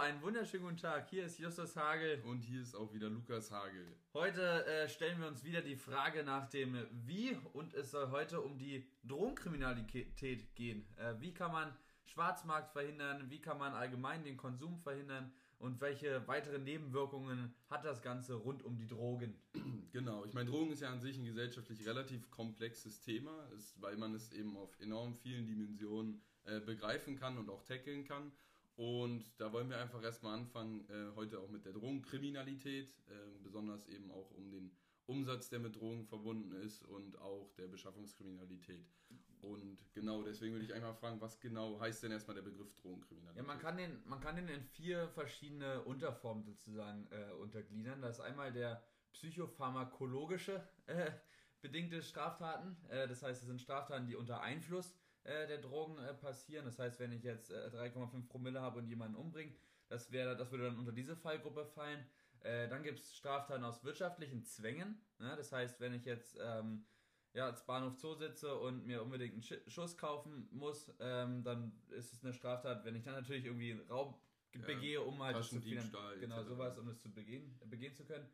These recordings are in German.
einen wunderschönen guten Tag. Hier ist Justus Hagel. Und hier ist auch wieder Lukas Hagel. Heute äh, stellen wir uns wieder die Frage nach dem Wie und es soll heute um die Drogenkriminalität gehen. Äh, wie kann man Schwarzmarkt verhindern? Wie kann man allgemein den Konsum verhindern? Und welche weiteren Nebenwirkungen hat das Ganze rund um die Drogen? Genau, ich meine, Drogen ist ja an sich ein gesellschaftlich relativ komplexes Thema, ist, weil man es eben auf enorm vielen Dimensionen äh, begreifen kann und auch tackeln kann. Und da wollen wir einfach erstmal anfangen, äh, heute auch mit der Drogenkriminalität, äh, besonders eben auch um den Umsatz, der mit Drogen verbunden ist und auch der Beschaffungskriminalität. Und genau, deswegen würde ich einmal fragen, was genau heißt denn erstmal der Begriff Drogenkriminalität? Ja, man kann den, man kann den in vier verschiedene Unterformen sozusagen äh, untergliedern. Das ist einmal der psychopharmakologische äh, bedingte Straftaten. Äh, das heißt, es sind Straftaten, die unter Einfluss äh, der Drogen äh, passieren. Das heißt, wenn ich jetzt äh, 3,5 Promille habe und jemanden umbringe, das, das würde dann unter diese Fallgruppe fallen. Äh, dann gibt es Straftaten aus wirtschaftlichen Zwängen. Ne? Das heißt, wenn ich jetzt ähm, ja, als Bahnhof Zoo sitze und mir unbedingt einen Sch Schuss kaufen muss, ähm, dann ist es eine Straftat, wenn ich dann natürlich irgendwie Raub ja, begehe, um halt zu genau sowas, um das zu begehen, begehen zu können.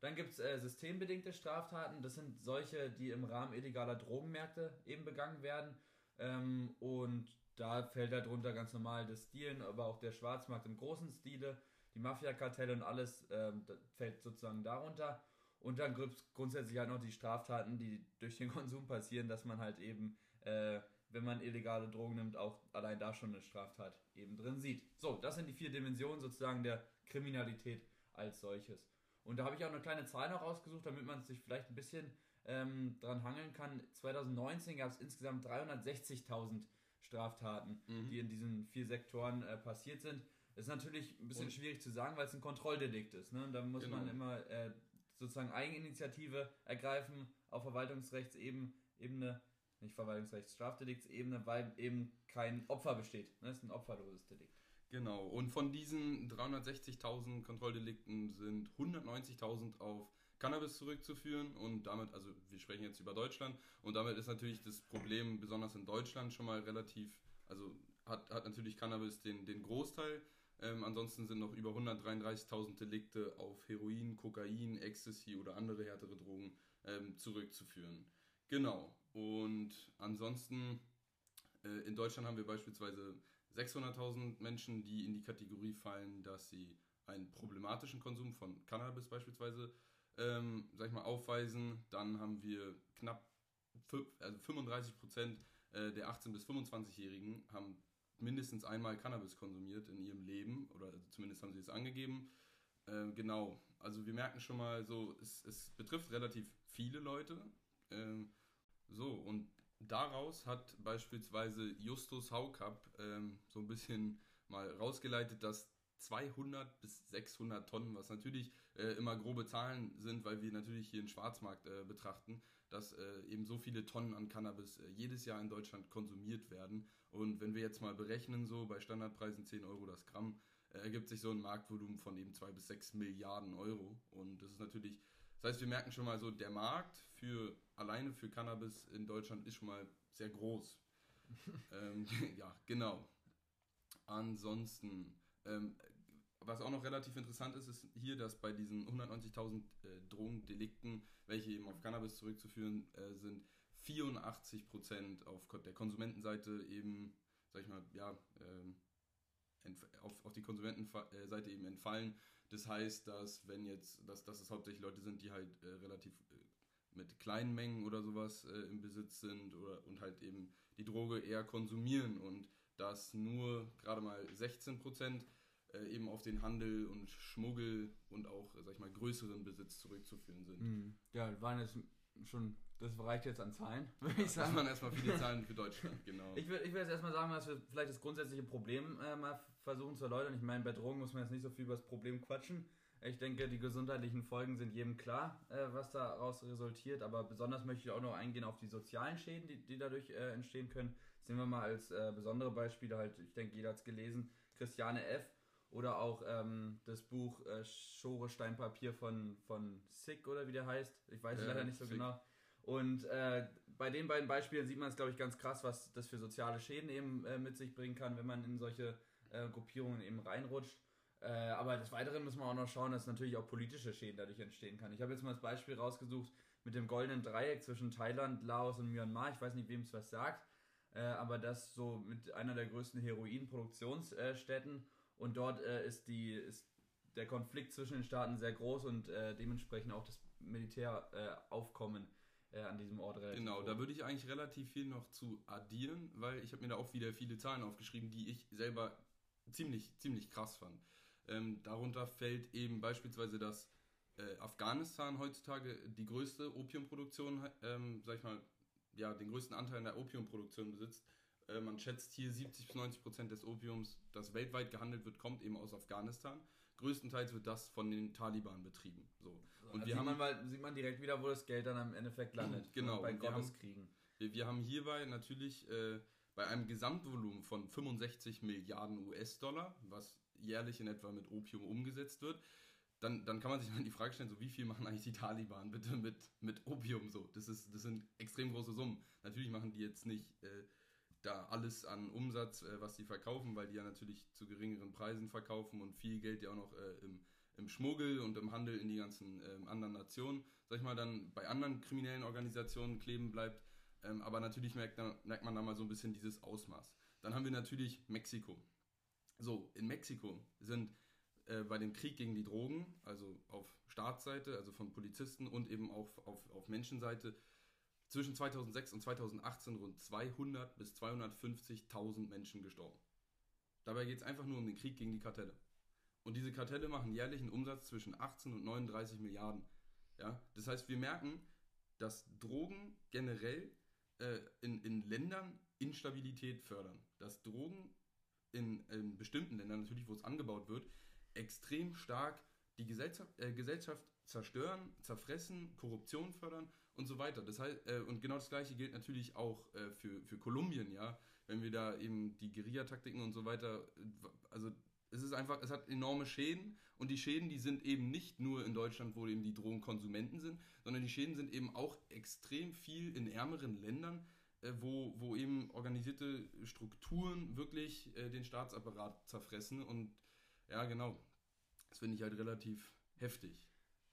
Dann gibt es äh, systembedingte Straftaten. Das sind solche, die im Rahmen illegaler Drogenmärkte eben begangen werden. Ähm, und da fällt darunter halt ganz normal das Stilen, aber auch der Schwarzmarkt im großen Stile, die Mafia-Kartelle und alles ähm, fällt sozusagen darunter. Und dann gibt es grundsätzlich halt noch die Straftaten, die durch den Konsum passieren, dass man halt eben, äh, wenn man illegale Drogen nimmt, auch allein da schon eine Straftat eben drin sieht. So, das sind die vier Dimensionen sozusagen der Kriminalität als solches. Und da habe ich auch eine kleine Zahl noch rausgesucht, damit man sich vielleicht ein bisschen ähm, dran hangeln kann. 2019 gab es insgesamt 360.000 Straftaten, mhm. die in diesen vier Sektoren äh, passiert sind. Das ist natürlich ein bisschen Und? schwierig zu sagen, weil es ein Kontrolldelikt ist. Ne? Da muss genau. man immer äh, sozusagen Eigeninitiative ergreifen auf Verwaltungsrechtsebene, nicht Verwaltungsrechtsstrafdeliktsebene, weil eben kein Opfer besteht. Ne? Das ist ein opferloses Delikt. Genau, und von diesen 360.000 Kontrolldelikten sind 190.000 auf Cannabis zurückzuführen und damit, also wir sprechen jetzt über Deutschland und damit ist natürlich das Problem besonders in Deutschland schon mal relativ, also hat, hat natürlich Cannabis den, den Großteil. Ähm, ansonsten sind noch über 133.000 Delikte auf Heroin, Kokain, Ecstasy oder andere härtere Drogen ähm, zurückzuführen. Genau. Und ansonsten äh, in Deutschland haben wir beispielsweise 600.000 Menschen, die in die Kategorie fallen, dass sie einen problematischen Konsum von Cannabis beispielsweise ähm, sag ich mal, aufweisen, dann haben wir knapp also 35 Prozent äh, der 18- bis 25-Jährigen haben mindestens einmal Cannabis konsumiert in ihrem Leben oder zumindest haben sie es angegeben. Äh, genau, also wir merken schon mal so, es, es betrifft relativ viele Leute. Äh, so, und daraus hat beispielsweise Justus Haukapp ähm, so ein bisschen mal rausgeleitet, dass 200 bis 600 Tonnen, was natürlich äh, immer grobe Zahlen sind, weil wir natürlich hier einen Schwarzmarkt äh, betrachten, dass äh, eben so viele Tonnen an Cannabis äh, jedes Jahr in Deutschland konsumiert werden. Und wenn wir jetzt mal berechnen, so bei Standardpreisen 10 Euro das Gramm, äh, ergibt sich so ein Marktvolumen von eben 2 bis 6 Milliarden Euro. Und das ist natürlich, das heißt, wir merken schon mal so, der Markt für alleine für Cannabis in Deutschland ist schon mal sehr groß. ähm, ja, genau. Ansonsten ähm, was auch noch relativ interessant ist, ist hier, dass bei diesen 190.000 äh, Drogendelikten, welche eben auf Cannabis zurückzuführen äh, sind, 84% auf der Konsumentenseite eben, sag ich mal, ja, äh, auf, auf die Konsumentenseite eben entfallen. Das heißt, dass wenn jetzt, dass, dass es hauptsächlich Leute sind, die halt äh, relativ äh, mit kleinen Mengen oder sowas äh, im Besitz sind oder und halt eben die Droge eher konsumieren und dass nur gerade mal 16 Prozent äh, eben auf den Handel und Schmuggel und auch, sag ich mal, größeren Besitz zurückzuführen sind. Mhm. Ja, waren jetzt schon, das reicht jetzt an Zahlen, würde ich sagen. Das waren erstmal viele Zahlen für Deutschland, genau. Ich würde ich würd jetzt erstmal sagen, dass wir vielleicht das grundsätzliche Problem äh, mal versuchen zu erläutern. Ich meine, bei Drogen muss man jetzt nicht so viel über das Problem quatschen. Ich denke, die gesundheitlichen Folgen sind jedem klar, äh, was daraus resultiert. Aber besonders möchte ich auch noch eingehen auf die sozialen Schäden, die, die dadurch äh, entstehen können. Das sehen wir mal als äh, besondere Beispiele halt, ich denke, jeder hat es gelesen, Christiane F., oder auch ähm, das Buch äh, Schore Steinpapier von, von Sick oder wie der heißt. Ich weiß ja, leider nicht so Sick. genau. Und äh, bei den beiden Beispielen sieht man es, glaube ich, ganz krass, was das für soziale Schäden eben äh, mit sich bringen kann, wenn man in solche äh, Gruppierungen eben reinrutscht. Äh, aber des Weiteren muss man auch noch schauen, dass natürlich auch politische Schäden dadurch entstehen kann. Ich habe jetzt mal das Beispiel rausgesucht mit dem goldenen Dreieck zwischen Thailand, Laos und Myanmar. Ich weiß nicht, wem es was sagt, äh, aber das so mit einer der größten Heroinproduktionsstätten. Und dort äh, ist, die, ist der Konflikt zwischen den Staaten sehr groß und äh, dementsprechend auch das Militäraufkommen äh, an diesem Ort relativ Genau, hoch. da würde ich eigentlich relativ viel noch zu addieren, weil ich habe mir da auch wieder viele Zahlen aufgeschrieben, die ich selber ziemlich, ziemlich krass fand. Ähm, darunter fällt eben beispielsweise, dass äh, Afghanistan heutzutage die größte Opiumproduktion, ähm, sag ich mal, ja, den größten Anteil in der Opiumproduktion besitzt. Äh, man schätzt hier 70 bis 90 Prozent des Opiums, das weltweit gehandelt wird, kommt eben aus Afghanistan. Größtenteils wird das von den Taliban betrieben. So. Und also wir haben, man sieht man direkt wieder, wo das Geld dann am Endeffekt landet. Genau. Bei Gotteskriegen. Wir, wir haben hierbei natürlich äh, bei einem Gesamtvolumen von 65 Milliarden US-Dollar, was jährlich in etwa mit Opium umgesetzt wird, dann, dann kann man sich mal die Frage stellen, so wie viel machen eigentlich die Taliban bitte mit, mit Opium so? Das, ist, das sind extrem große Summen. Natürlich machen die jetzt nicht äh, da alles an Umsatz, äh, was die verkaufen, weil die ja natürlich zu geringeren Preisen verkaufen und viel Geld ja auch noch äh, im, im Schmuggel und im Handel in die ganzen ähm, anderen Nationen, sag ich mal, dann bei anderen kriminellen Organisationen kleben bleibt. Ähm, aber natürlich merkt, merkt man da mal so ein bisschen dieses Ausmaß. Dann haben wir natürlich Mexiko. So, in Mexiko sind äh, bei dem Krieg gegen die Drogen, also auf Staatsseite, also von Polizisten und eben auch auf, auf Menschenseite, zwischen 2006 und 2018 rund 200 bis 250.000 Menschen gestorben. Dabei geht es einfach nur um den Krieg gegen die Kartelle. Und diese Kartelle machen jährlich einen Umsatz zwischen 18 und 39 Milliarden. Ja? Das heißt, wir merken, dass Drogen generell äh, in, in Ländern Instabilität fördern. Dass Drogen in, in bestimmten Ländern, natürlich wo es angebaut wird, extrem stark die Gesellschaft, äh, Gesellschaft zerstören, zerfressen, Korruption fördern und so weiter. Das heißt, äh, und genau das gleiche gilt natürlich auch äh, für, für Kolumbien, ja. Wenn wir da eben die Guerillataktiken und so weiter, also es ist einfach, es hat enorme Schäden und die Schäden, die sind eben nicht nur in Deutschland, wo eben die Drogenkonsumenten sind, sondern die Schäden sind eben auch extrem viel in ärmeren Ländern, äh, wo, wo eben organisierte Strukturen wirklich äh, den Staatsapparat zerfressen und ja, genau. Das finde ich halt relativ heftig.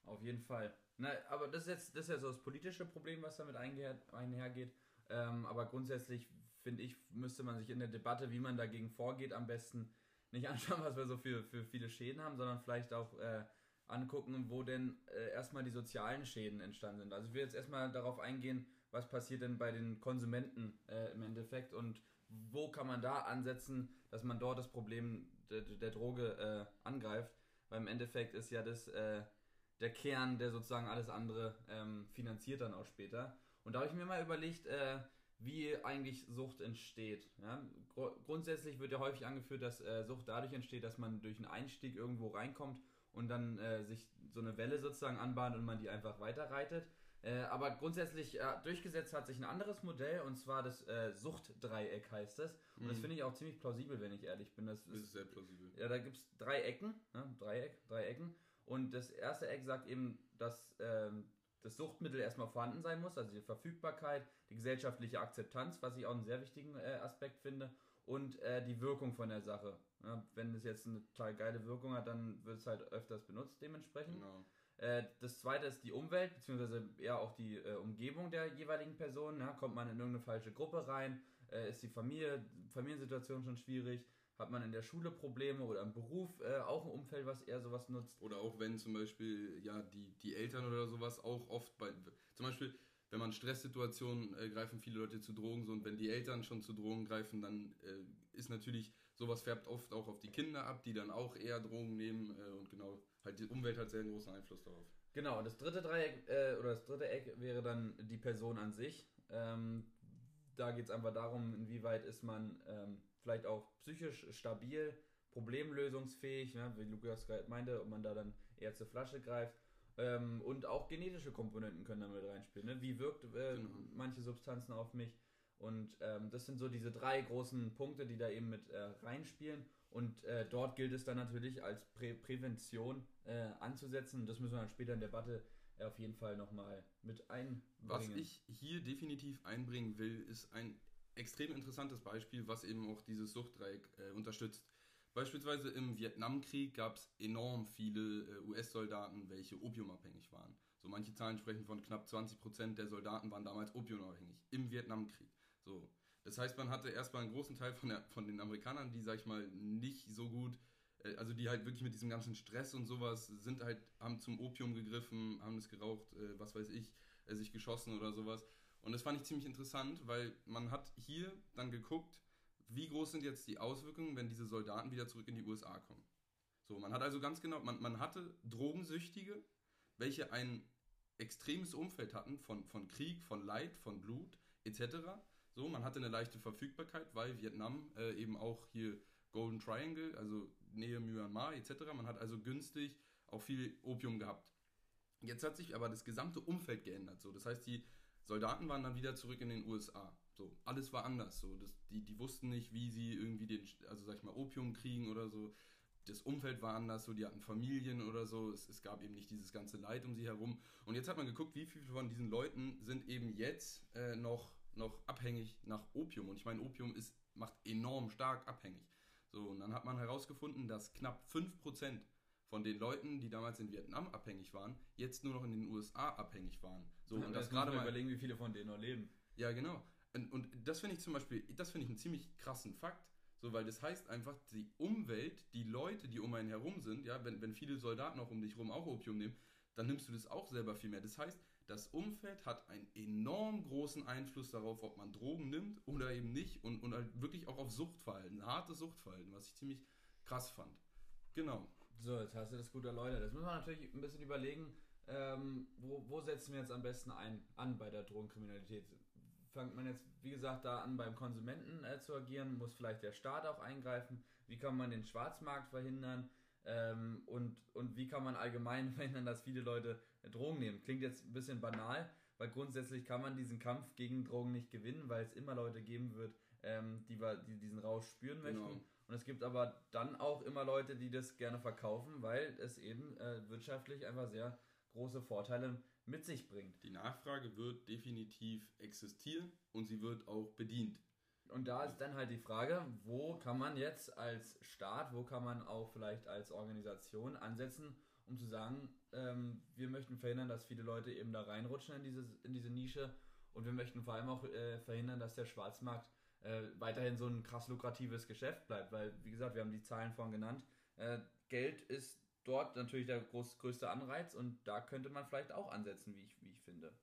Auf jeden Fall. Na, aber das ist jetzt das ist ja so das politische Problem, was damit einhergeht. Ähm, aber grundsätzlich finde ich, müsste man sich in der Debatte, wie man dagegen vorgeht, am besten nicht anschauen, was wir so für, für viele Schäden haben, sondern vielleicht auch äh, angucken, wo denn äh, erstmal die sozialen Schäden entstanden sind. Also ich will jetzt erstmal darauf eingehen, was passiert denn bei den Konsumenten äh, im Endeffekt und wo kann man da ansetzen, dass man dort das Problem der, der Droge äh, angreift, weil im Endeffekt ist ja das äh, der Kern, der sozusagen alles andere ähm, finanziert dann auch später. Und da habe ich mir mal überlegt, äh, wie eigentlich Sucht entsteht. Ja? Gr grundsätzlich wird ja häufig angeführt, dass äh, Sucht dadurch entsteht, dass man durch einen Einstieg irgendwo reinkommt und dann äh, sich so eine Welle sozusagen anbahnt und man die einfach weiterreitet. Äh, aber grundsätzlich äh, durchgesetzt hat sich ein anderes Modell und zwar das äh, Suchtdreieck heißt das. Und mhm. das finde ich auch ziemlich plausibel, wenn ich ehrlich bin. Das, das ist, sehr plausibel. Ja, da gibt es drei Ecken, ne? Dreieck, drei Ecken. Und das erste Eck sagt eben, dass ähm, das Suchtmittel erstmal vorhanden sein muss, also die Verfügbarkeit, die gesellschaftliche Akzeptanz, was ich auch einen sehr wichtigen äh, Aspekt finde, und äh, die Wirkung von der Sache. Ja, wenn es jetzt eine total geile Wirkung hat, dann wird es halt öfters benutzt dementsprechend. Genau. Äh, das zweite ist die Umwelt, beziehungsweise eher auch die äh, Umgebung der jeweiligen Person. Ja? Kommt man in irgendeine falsche Gruppe rein? Äh, ist die Familie, Familiensituation schon schwierig? Hat man in der Schule Probleme oder im Beruf äh, auch ein Umfeld, was eher sowas nutzt? Oder auch wenn zum Beispiel ja die, die Eltern oder sowas auch oft bei, zum Beispiel wenn man Stresssituationen äh, greifen viele Leute zu Drogen so und wenn die Eltern schon zu Drogen greifen, dann äh, ist natürlich sowas färbt oft auch auf die Kinder ab, die dann auch eher Drogen nehmen äh, und genau halt die Umwelt hat sehr einen großen Einfluss darauf. Genau, das dritte Dreieck äh, oder das dritte Eck wäre dann die Person an sich. Ähm, da geht es einfach darum, inwieweit ist man ähm, vielleicht auch psychisch stabil, problemlösungsfähig, ne, wie Lukas gerade meinte, ob man da dann eher zur Flasche greift. Ähm, und auch genetische Komponenten können damit reinspielen. Ne? Wie wirkt äh, genau. manche Substanzen auf mich? Und ähm, das sind so diese drei großen Punkte, die da eben mit äh, reinspielen. Und äh, dort gilt es dann natürlich als Prä Prävention äh, anzusetzen. Das müssen wir dann später in der Debatte äh, auf jeden Fall nochmal mit einbringen. Was ich hier definitiv einbringen will, ist ein extrem interessantes Beispiel, was eben auch dieses Suchtdreieck äh, unterstützt. Beispielsweise im Vietnamkrieg gab es enorm viele äh, US-Soldaten, welche opiumabhängig waren. So manche Zahlen sprechen von knapp 20% der Soldaten waren damals opiumabhängig im Vietnamkrieg. So, das heißt, man hatte erstmal einen großen Teil von, der, von den Amerikanern, die, sag ich mal, nicht so gut, äh, also die halt wirklich mit diesem ganzen Stress und sowas sind halt, haben zum Opium gegriffen, haben es geraucht, äh, was weiß ich, äh, sich geschossen oder sowas. Und das fand ich ziemlich interessant, weil man hat hier dann geguckt, wie groß sind jetzt die Auswirkungen, wenn diese Soldaten wieder zurück in die USA kommen. So, man hat also ganz genau, man, man hatte Drogensüchtige, welche ein extremes Umfeld hatten von, von Krieg, von Leid, von Blut etc. So, man hatte eine leichte Verfügbarkeit, weil Vietnam äh, eben auch hier Golden Triangle, also Nähe Myanmar etc. Man hat also günstig auch viel Opium gehabt. Jetzt hat sich aber das gesamte Umfeld geändert. So, das heißt, die Soldaten waren dann wieder zurück in den USA. So, alles war anders. So, das, die, die wussten nicht, wie sie irgendwie den, also sag ich mal, Opium kriegen oder so. Das Umfeld war anders, so, die hatten Familien oder so. Es, es gab eben nicht dieses ganze Leid um sie herum. Und jetzt hat man geguckt, wie viele von diesen Leuten sind eben jetzt äh, noch, noch abhängig nach Opium. Und ich meine, Opium ist, macht enorm stark abhängig. So, und dann hat man herausgefunden, dass knapp 5% von den Leuten, die damals in Vietnam abhängig waren, jetzt nur noch in den USA abhängig waren. So, ja, und das gerade mal überlegen, wie viele von denen noch leben. Ja, genau. Und, und das finde ich zum Beispiel, das finde ich einen ziemlich krassen Fakt. So, weil das heißt einfach, die Umwelt, die Leute, die um einen herum sind, ja, wenn, wenn viele Soldaten auch um dich herum auch Opium nehmen, dann nimmst du das auch selber viel mehr. Das heißt, das Umfeld hat einen enorm großen Einfluss darauf, ob man Drogen nimmt oder eben nicht und, und halt wirklich auch auf Suchtverhalten, ein hartes Suchtverhalten, was ich ziemlich krass fand. Genau. So, jetzt hast du das gut erläutert. Das muss man natürlich ein bisschen überlegen, ähm, wo, wo setzen wir jetzt am besten ein, an bei der Drogenkriminalität? fängt man jetzt, wie gesagt, da an beim Konsumenten äh, zu agieren, muss vielleicht der Staat auch eingreifen, wie kann man den Schwarzmarkt verhindern ähm, und, und wie kann man allgemein verhindern, dass viele Leute äh, Drogen nehmen. Klingt jetzt ein bisschen banal, weil grundsätzlich kann man diesen Kampf gegen Drogen nicht gewinnen, weil es immer Leute geben wird, ähm, die, die diesen Rausch spüren möchten. Genau. Und es gibt aber dann auch immer Leute, die das gerne verkaufen, weil es eben äh, wirtschaftlich einfach sehr große Vorteile mit sich bringt. Die Nachfrage wird definitiv existieren und sie wird auch bedient. Und da ist dann halt die Frage, wo kann man jetzt als Staat, wo kann man auch vielleicht als Organisation ansetzen, um zu sagen, ähm, wir möchten verhindern, dass viele Leute eben da reinrutschen in diese, in diese Nische und wir möchten vor allem auch äh, verhindern, dass der Schwarzmarkt äh, weiterhin so ein krass lukratives Geschäft bleibt, weil, wie gesagt, wir haben die Zahlen vorhin genannt, äh, Geld ist dort natürlich der groß, größte Anreiz und da könnte man vielleicht auch ansetzen, wie ich, wie ich finde.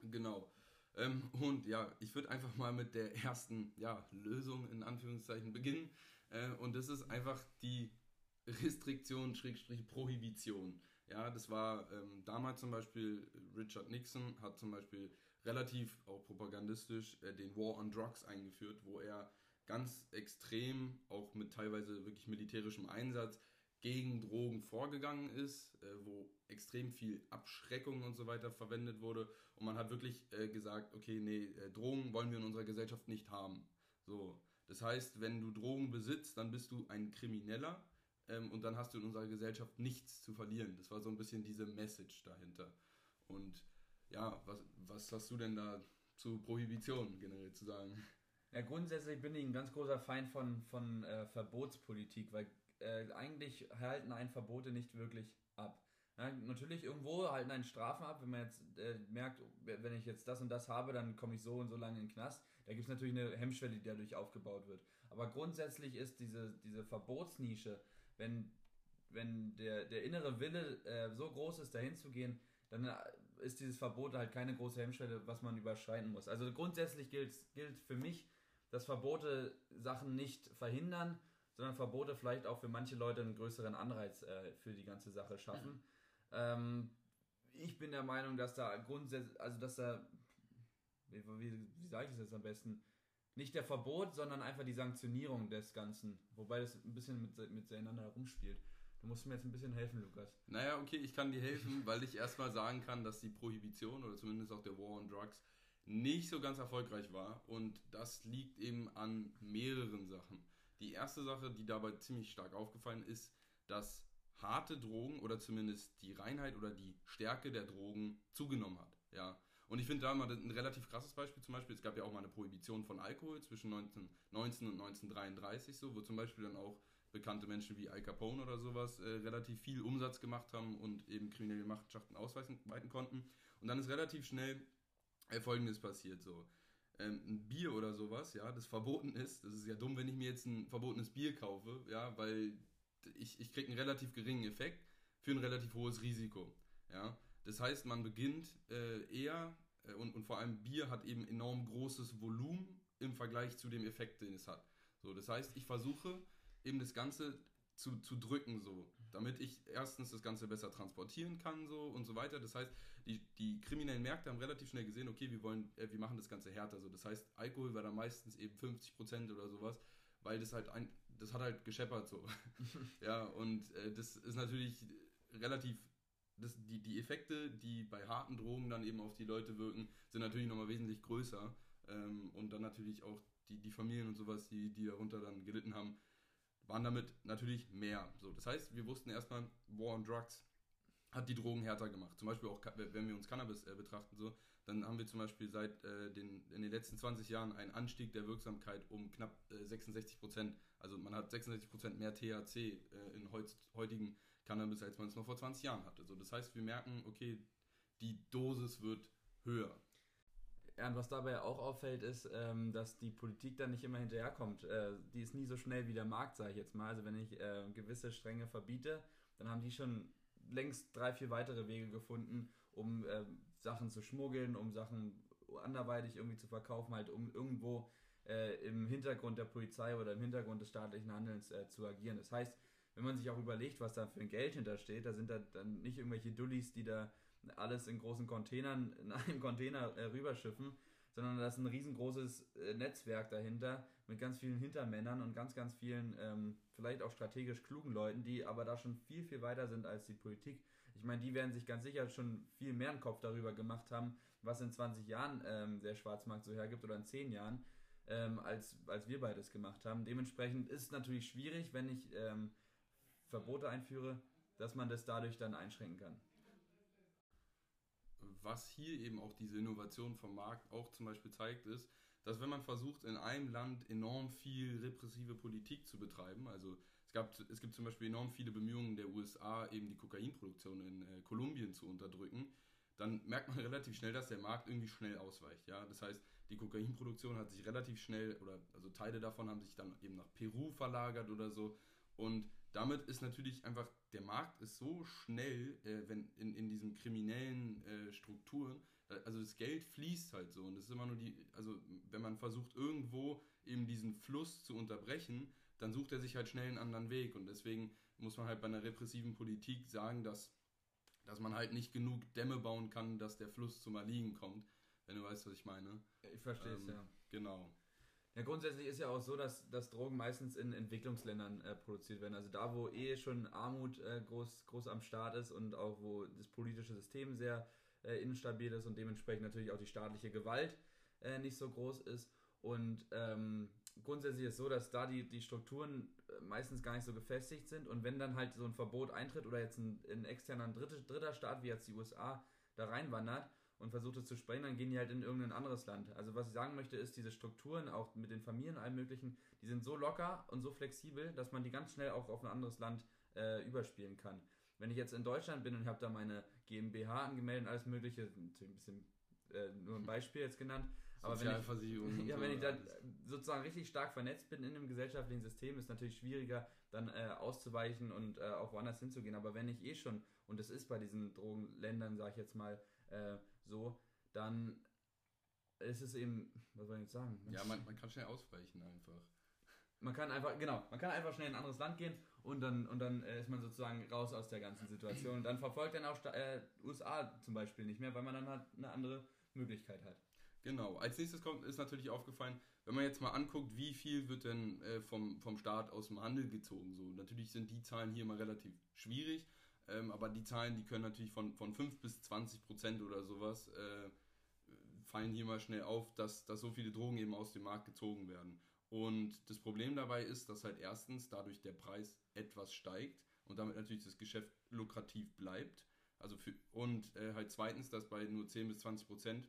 Genau. Ähm, und ja, ich würde einfach mal mit der ersten ja, Lösung in Anführungszeichen beginnen. Äh, und das ist einfach die Restriktion, Schrägstrich Prohibition. Ja, das war ähm, damals zum Beispiel Richard Nixon hat zum Beispiel relativ auch propagandistisch äh, den War on Drugs eingeführt, wo er ganz extrem, auch mit teilweise wirklich militärischem Einsatz, gegen Drogen vorgegangen ist, äh, wo extrem viel Abschreckung und so weiter verwendet wurde. Und man hat wirklich äh, gesagt, okay, nee, äh, Drogen wollen wir in unserer Gesellschaft nicht haben. So. Das heißt, wenn du Drogen besitzt, dann bist du ein Krimineller ähm, und dann hast du in unserer Gesellschaft nichts zu verlieren. Das war so ein bisschen diese Message dahinter. Und ja, was, was hast du denn da zu Prohibition generell zu sagen? Ja, grundsätzlich bin ich ein ganz großer Feind von, von äh, Verbotspolitik, weil äh, eigentlich halten einen Verbote nicht wirklich ab. Ja, natürlich irgendwo halten einen Strafen ab, wenn man jetzt äh, merkt, wenn ich jetzt das und das habe, dann komme ich so und so lange in den Knast. Da gibt es natürlich eine Hemmschwelle, die dadurch aufgebaut wird. Aber grundsätzlich ist diese, diese Verbotsnische, wenn, wenn der, der innere Wille äh, so groß ist, dahin zu gehen, dann äh, ist dieses Verbot halt keine große Hemmschwelle, was man überschreiten muss. Also grundsätzlich gilt, gilt für mich, dass Verbote Sachen nicht verhindern, sondern Verbote vielleicht auch für manche Leute einen größeren Anreiz äh, für die ganze Sache schaffen. Mhm. Ähm, ich bin der Meinung, dass da grundsätzlich, also dass da, wie, wie, wie sage ich das jetzt am besten, nicht der Verbot, sondern einfach die Sanktionierung des Ganzen. Wobei das ein bisschen mit, miteinander herumspielt. Du musst mir jetzt ein bisschen helfen, Lukas. Naja, okay, ich kann dir helfen, weil ich erstmal sagen kann, dass die Prohibition oder zumindest auch der War on Drugs nicht so ganz erfolgreich war. Und das liegt eben an mehreren Sachen. Die erste Sache, die dabei ziemlich stark aufgefallen ist, dass harte Drogen oder zumindest die Reinheit oder die Stärke der Drogen zugenommen hat. Ja. Und ich finde da mal ein relativ krasses Beispiel. Zum Beispiel, es gab ja auch mal eine Prohibition von Alkohol zwischen 1919 und 1933, so, wo zum Beispiel dann auch bekannte Menschen wie Al Capone oder sowas äh, relativ viel Umsatz gemacht haben und eben kriminelle Machenschaften ausweiten konnten. Und dann ist relativ schnell äh, Folgendes passiert so. Ähm, ein Bier oder sowas, ja, das verboten ist. Das ist ja dumm, wenn ich mir jetzt ein verbotenes Bier kaufe, ja, weil ich, ich kriege einen relativ geringen Effekt für ein relativ hohes Risiko. Ja. Das heißt, man beginnt äh, eher äh, und, und vor allem Bier hat eben enorm großes Volumen im Vergleich zu dem Effekt, den es hat. So, das heißt, ich versuche eben das Ganze zu, zu drücken, so, damit ich erstens das Ganze besser transportieren kann, so und so weiter. Das heißt, die, die kriminellen Märkte haben relativ schnell gesehen, okay, wir wollen, äh, wir machen das Ganze härter. So. Das heißt, Alkohol war da meistens eben 50% oder sowas, weil das halt ein, das hat halt gescheppert so. ja, und äh, das ist natürlich relativ das, die, die Effekte, die bei harten Drogen dann eben auf die Leute wirken, sind natürlich nochmal wesentlich größer. Ähm, und dann natürlich auch die, die Familien und sowas, die, die darunter dann gelitten haben, waren damit natürlich mehr. So, das heißt, wir wussten erstmal, War on Drugs hat die Drogen härter gemacht. Zum Beispiel auch, wenn wir uns Cannabis äh, betrachten, so, dann haben wir zum Beispiel seit äh, den, in den letzten 20 Jahren einen Anstieg der Wirksamkeit um knapp äh, 66 Prozent. Also man hat 66 Prozent mehr THC äh, in heut, heutigen Cannabis, als man es noch vor 20 Jahren hatte. So, das heißt, wir merken, okay, die Dosis wird höher. Ja, was dabei auch auffällt, ist, ähm, dass die Politik dann nicht immer hinterherkommt. Äh, die ist nie so schnell wie der Markt, sage ich jetzt mal. Also wenn ich äh, gewisse Stränge verbiete, dann haben die schon längst drei, vier weitere Wege gefunden, um äh, Sachen zu schmuggeln, um Sachen anderweitig irgendwie zu verkaufen, halt um irgendwo äh, im Hintergrund der Polizei oder im Hintergrund des staatlichen Handelns äh, zu agieren. Das heißt, wenn man sich auch überlegt, was da für ein Geld hintersteht, da sind da dann nicht irgendwelche Dullis, die da alles in großen Containern, in einem Container äh, rüberschiffen, sondern da ist ein riesengroßes äh, Netzwerk dahinter mit ganz vielen Hintermännern und ganz, ganz vielen, ähm, vielleicht auch strategisch klugen Leuten, die aber da schon viel, viel weiter sind als die Politik. Ich meine, die werden sich ganz sicher schon viel mehr einen Kopf darüber gemacht haben, was in 20 Jahren ähm, der Schwarzmarkt so hergibt oder in 10 Jahren, ähm, als, als wir beides gemacht haben. Dementsprechend ist es natürlich schwierig, wenn ich ähm, Verbote einführe, dass man das dadurch dann einschränken kann was hier eben auch diese Innovation vom Markt auch zum Beispiel zeigt, ist, dass wenn man versucht, in einem Land enorm viel repressive Politik zu betreiben, also es, gab, es gibt zum Beispiel enorm viele Bemühungen der USA, eben die Kokainproduktion in äh, Kolumbien zu unterdrücken, dann merkt man relativ schnell, dass der Markt irgendwie schnell ausweicht. Ja? Das heißt, die Kokainproduktion hat sich relativ schnell, oder also Teile davon haben sich dann eben nach Peru verlagert oder so. Und damit ist natürlich einfach, der Markt ist so schnell, äh, wenn in, in diesen kriminellen äh, Strukturen, also das Geld fließt halt so und es ist immer nur die, also wenn man versucht irgendwo eben diesen Fluss zu unterbrechen, dann sucht er sich halt schnell einen anderen Weg und deswegen muss man halt bei einer repressiven Politik sagen, dass, dass man halt nicht genug Dämme bauen kann, dass der Fluss zum Erliegen kommt, wenn du weißt, was ich meine. Ich verstehe es, ähm, ja. Genau. Ja, grundsätzlich ist ja auch so, dass, dass Drogen meistens in Entwicklungsländern äh, produziert werden. Also da, wo eh schon Armut äh, groß, groß am Start ist und auch wo das politische System sehr äh, instabil ist und dementsprechend natürlich auch die staatliche Gewalt äh, nicht so groß ist. Und ähm, grundsätzlich ist es so, dass da die, die Strukturen äh, meistens gar nicht so gefestigt sind. Und wenn dann halt so ein Verbot eintritt oder jetzt ein, ein externer dritter, dritter Staat wie jetzt die USA da reinwandert, und versucht es zu sprengen, dann gehen die halt in irgendein anderes Land. Also was ich sagen möchte, ist, diese Strukturen, auch mit den Familien, allem möglichen, die sind so locker und so flexibel, dass man die ganz schnell auch auf ein anderes Land äh, überspielen kann. Wenn ich jetzt in Deutschland bin und habe da meine GmbH angemeldet und alles mögliche, ein bisschen äh, nur ein Beispiel jetzt genannt, aber wenn ich, ja, wenn ich dann sozusagen richtig stark vernetzt bin in einem gesellschaftlichen System, ist natürlich schwieriger, dann äh, auszuweichen und äh, auch woanders hinzugehen. Aber wenn ich eh schon, und das ist bei diesen Drogenländern, sage ich jetzt mal, äh, so, dann ist es eben, was soll ich jetzt sagen? ja, man, man kann schnell ausweichen einfach. Man kann einfach, genau, man kann einfach schnell in ein anderes Land gehen und dann, und dann äh, ist man sozusagen raus aus der ganzen Situation. Und dann verfolgt dann auch äh, USA zum Beispiel nicht mehr, weil man dann halt eine andere Möglichkeit hat. Genau. Als nächstes kommt, ist natürlich aufgefallen, wenn man jetzt mal anguckt, wie viel wird denn äh, vom, vom Staat aus dem Handel gezogen. So, natürlich sind die Zahlen hier mal relativ schwierig, ähm, aber die Zahlen, die können natürlich von, von 5 bis 20 Prozent oder sowas äh, fallen hier mal schnell auf, dass, dass so viele Drogen eben aus dem Markt gezogen werden. Und das Problem dabei ist, dass halt erstens dadurch der Preis etwas steigt und damit natürlich das Geschäft lukrativ bleibt. Also für, und äh, halt zweitens, dass bei nur 10 bis 20 Prozent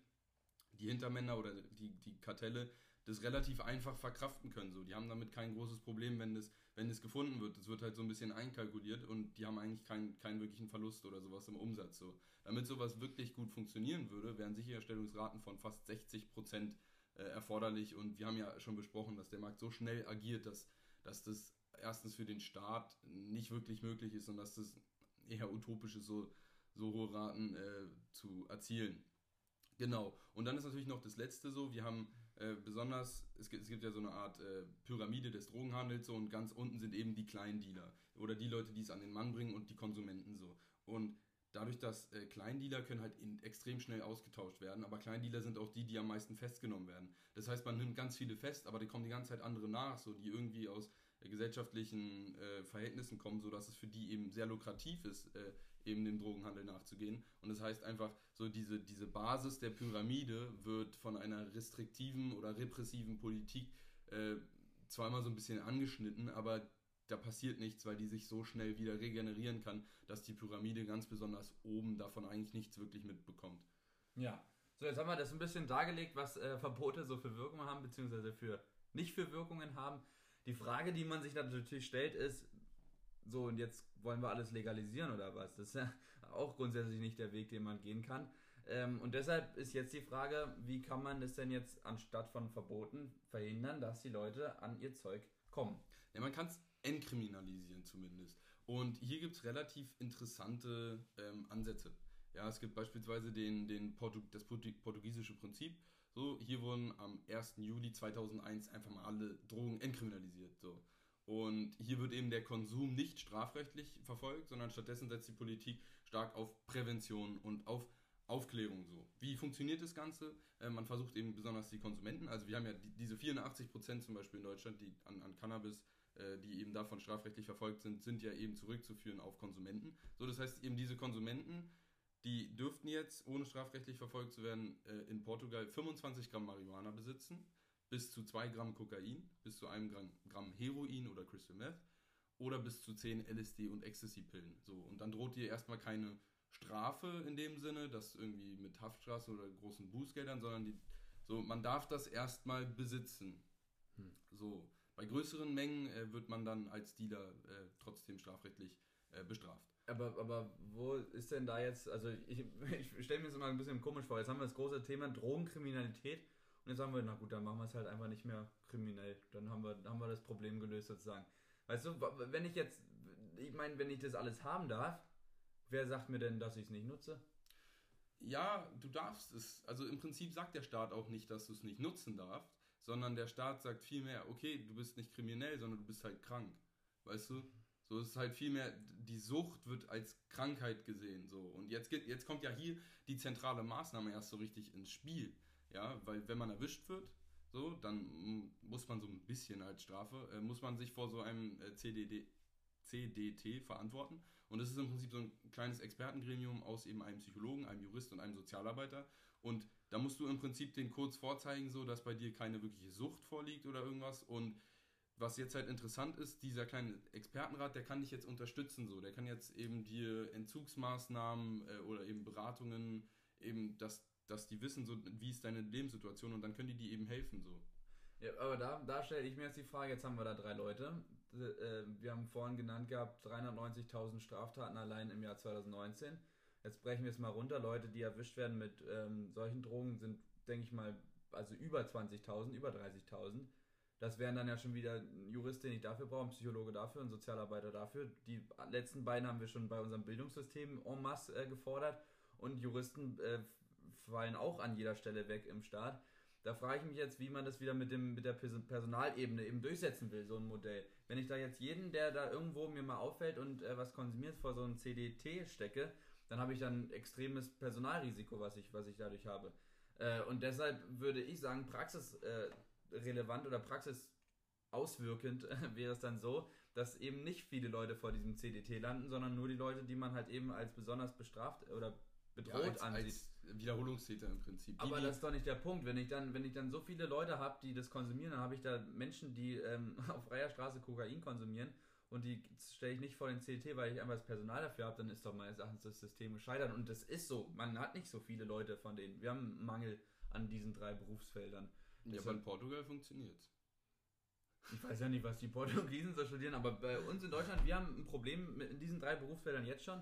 die Hintermänner oder die, die Kartelle das relativ einfach verkraften können. So. Die haben damit kein großes Problem, wenn das, wenn gefunden wird. Das wird halt so ein bisschen einkalkuliert und die haben eigentlich keinen, keinen wirklichen Verlust oder sowas im Umsatz. So. Damit sowas wirklich gut funktionieren würde, wären Sicherstellungsraten von fast 60 Prozent äh, erforderlich. Und wir haben ja schon besprochen, dass der Markt so schnell agiert, dass, dass das erstens für den Staat nicht wirklich möglich ist und dass das eher utopisch ist, so, so hohe Raten äh, zu erzielen. Genau. Und dann ist natürlich noch das Letzte so, wir haben äh, besonders, es gibt, es gibt ja so eine Art äh, Pyramide des Drogenhandels so und ganz unten sind eben die Kleindealer oder die Leute, die es an den Mann bringen und die Konsumenten so. Und dadurch, dass äh, Kleindealer können halt in, extrem schnell ausgetauscht werden, aber Kleindealer sind auch die, die am meisten festgenommen werden. Das heißt, man nimmt ganz viele fest, aber die kommen die ganze Zeit andere nach, so die irgendwie aus äh, gesellschaftlichen äh, Verhältnissen kommen, sodass es für die eben sehr lukrativ ist, eben dem Drogenhandel nachzugehen. Und das heißt einfach, so diese, diese Basis der Pyramide wird von einer restriktiven oder repressiven Politik äh, immer so ein bisschen angeschnitten, aber da passiert nichts, weil die sich so schnell wieder regenerieren kann, dass die Pyramide ganz besonders oben davon eigentlich nichts wirklich mitbekommt. Ja. So, jetzt haben wir das ein bisschen dargelegt, was äh, Verbote so für Wirkungen haben, beziehungsweise für nicht für Wirkungen haben. Die Frage, die man sich natürlich stellt, ist, so und jetzt wollen wir alles legalisieren oder was? Das ist ja auch grundsätzlich nicht der Weg, den man gehen kann. Ähm, und deshalb ist jetzt die Frage, wie kann man das denn jetzt anstatt von Verboten verhindern, dass die Leute an ihr Zeug kommen? Ja, man kann es entkriminalisieren zumindest. Und hier gibt es relativ interessante ähm, Ansätze. Ja, es gibt beispielsweise den, den Portu das portugiesische Prinzip. So, hier wurden am 1. Juli 2001 einfach mal alle Drogen entkriminalisiert. So. Und hier wird eben der Konsum nicht strafrechtlich verfolgt, sondern stattdessen setzt die Politik stark auf Prävention und auf Aufklärung so. Wie funktioniert das Ganze? Äh, man versucht eben besonders die Konsumenten, also wir haben ja die, diese 84 Prozent zum Beispiel in Deutschland, die an, an Cannabis, äh, die eben davon strafrechtlich verfolgt sind, sind ja eben zurückzuführen auf Konsumenten. So, das heißt eben diese Konsumenten, die dürften jetzt, ohne strafrechtlich verfolgt zu werden, äh, in Portugal 25 Gramm Marihuana besitzen bis zu 2 Gramm Kokain, bis zu einem Gramm, Gramm Heroin oder Crystal Meth oder bis zu 10 LSD und Ecstasy-Pillen. So, und dann droht dir erstmal keine Strafe in dem Sinne, dass irgendwie mit Haftstraßen oder großen Bußgeldern, sondern die, so, man darf das erstmal besitzen. Hm. So, bei größeren Mengen äh, wird man dann als Dealer äh, trotzdem strafrechtlich äh, bestraft. Aber, aber wo ist denn da jetzt, also ich, ich stelle mir das immer ein bisschen komisch vor, jetzt haben wir das große Thema Drogenkriminalität und jetzt sagen wir, na gut, dann machen wir es halt einfach nicht mehr kriminell. Dann haben wir, haben wir das Problem gelöst sozusagen. Weißt du, wenn ich jetzt, ich meine, wenn ich das alles haben darf, wer sagt mir denn, dass ich es nicht nutze? Ja, du darfst es. Also im Prinzip sagt der Staat auch nicht, dass du es nicht nutzen darfst, sondern der Staat sagt vielmehr, okay, du bist nicht kriminell, sondern du bist halt krank. Weißt du? So ist es halt vielmehr, die Sucht wird als Krankheit gesehen. So. Und jetzt, jetzt kommt ja hier die zentrale Maßnahme erst so richtig ins Spiel. Ja, weil wenn man erwischt wird, so, dann muss man so ein bisschen als Strafe, äh, muss man sich vor so einem äh, CDD, CDT verantworten. Und das ist im Prinzip so ein kleines Expertengremium aus eben einem Psychologen, einem Jurist und einem Sozialarbeiter. Und da musst du im Prinzip den kurz vorzeigen, so dass bei dir keine wirkliche Sucht vorliegt oder irgendwas. Und was jetzt halt interessant ist, dieser kleine Expertenrat, der kann dich jetzt unterstützen, so. Der kann jetzt eben dir Entzugsmaßnahmen äh, oder eben Beratungen, eben das dass die wissen, so, wie ist deine Lebenssituation und dann können die dir eben helfen. So. Ja, aber da, da stelle ich mir jetzt die Frage, jetzt haben wir da drei Leute. Äh, wir haben vorhin genannt gehabt, 390.000 Straftaten allein im Jahr 2019. Jetzt brechen wir es mal runter. Leute, die erwischt werden mit ähm, solchen Drogen, sind, denke ich mal, also über 20.000, über 30.000. Das wären dann ja schon wieder ein Jurist, den ich dafür brauche, Psychologe dafür, ein Sozialarbeiter dafür. Die letzten beiden haben wir schon bei unserem Bildungssystem en masse äh, gefordert. Und Juristen äh, fallen auch an jeder Stelle weg im Staat. Da frage ich mich jetzt, wie man das wieder mit, dem, mit der Personalebene eben durchsetzen will, so ein Modell. Wenn ich da jetzt jeden, der da irgendwo mir mal auffällt und äh, was konsumiert, vor so ein CDT stecke, dann habe ich dann extremes Personalrisiko, was ich, was ich dadurch habe. Äh, und deshalb würde ich sagen, praxisrelevant äh, oder praxisauswirkend wäre es dann so, dass eben nicht viele Leute vor diesem CDT landen, sondern nur die Leute, die man halt eben als besonders bestraft oder bedroht ja, als, ansieht. Als Wiederholungstäter im Prinzip. Die, Aber das ist doch nicht der Punkt. Wenn ich dann, wenn ich dann so viele Leute habe, die das konsumieren, dann habe ich da Menschen, die ähm, auf freier Straße Kokain konsumieren und die stelle ich nicht vor den CT, weil ich einfach das Personal dafür habe, dann ist doch meines Erachtens das System gescheitert. Und das ist so. Man hat nicht so viele Leute von denen. Wir haben einen Mangel an diesen drei Berufsfeldern. Ja, aber in Portugal funktioniert Ich weiß ja nicht, was die Portugiesen so studieren, aber bei uns in Deutschland, wir haben ein Problem mit in diesen drei Berufsfeldern jetzt schon.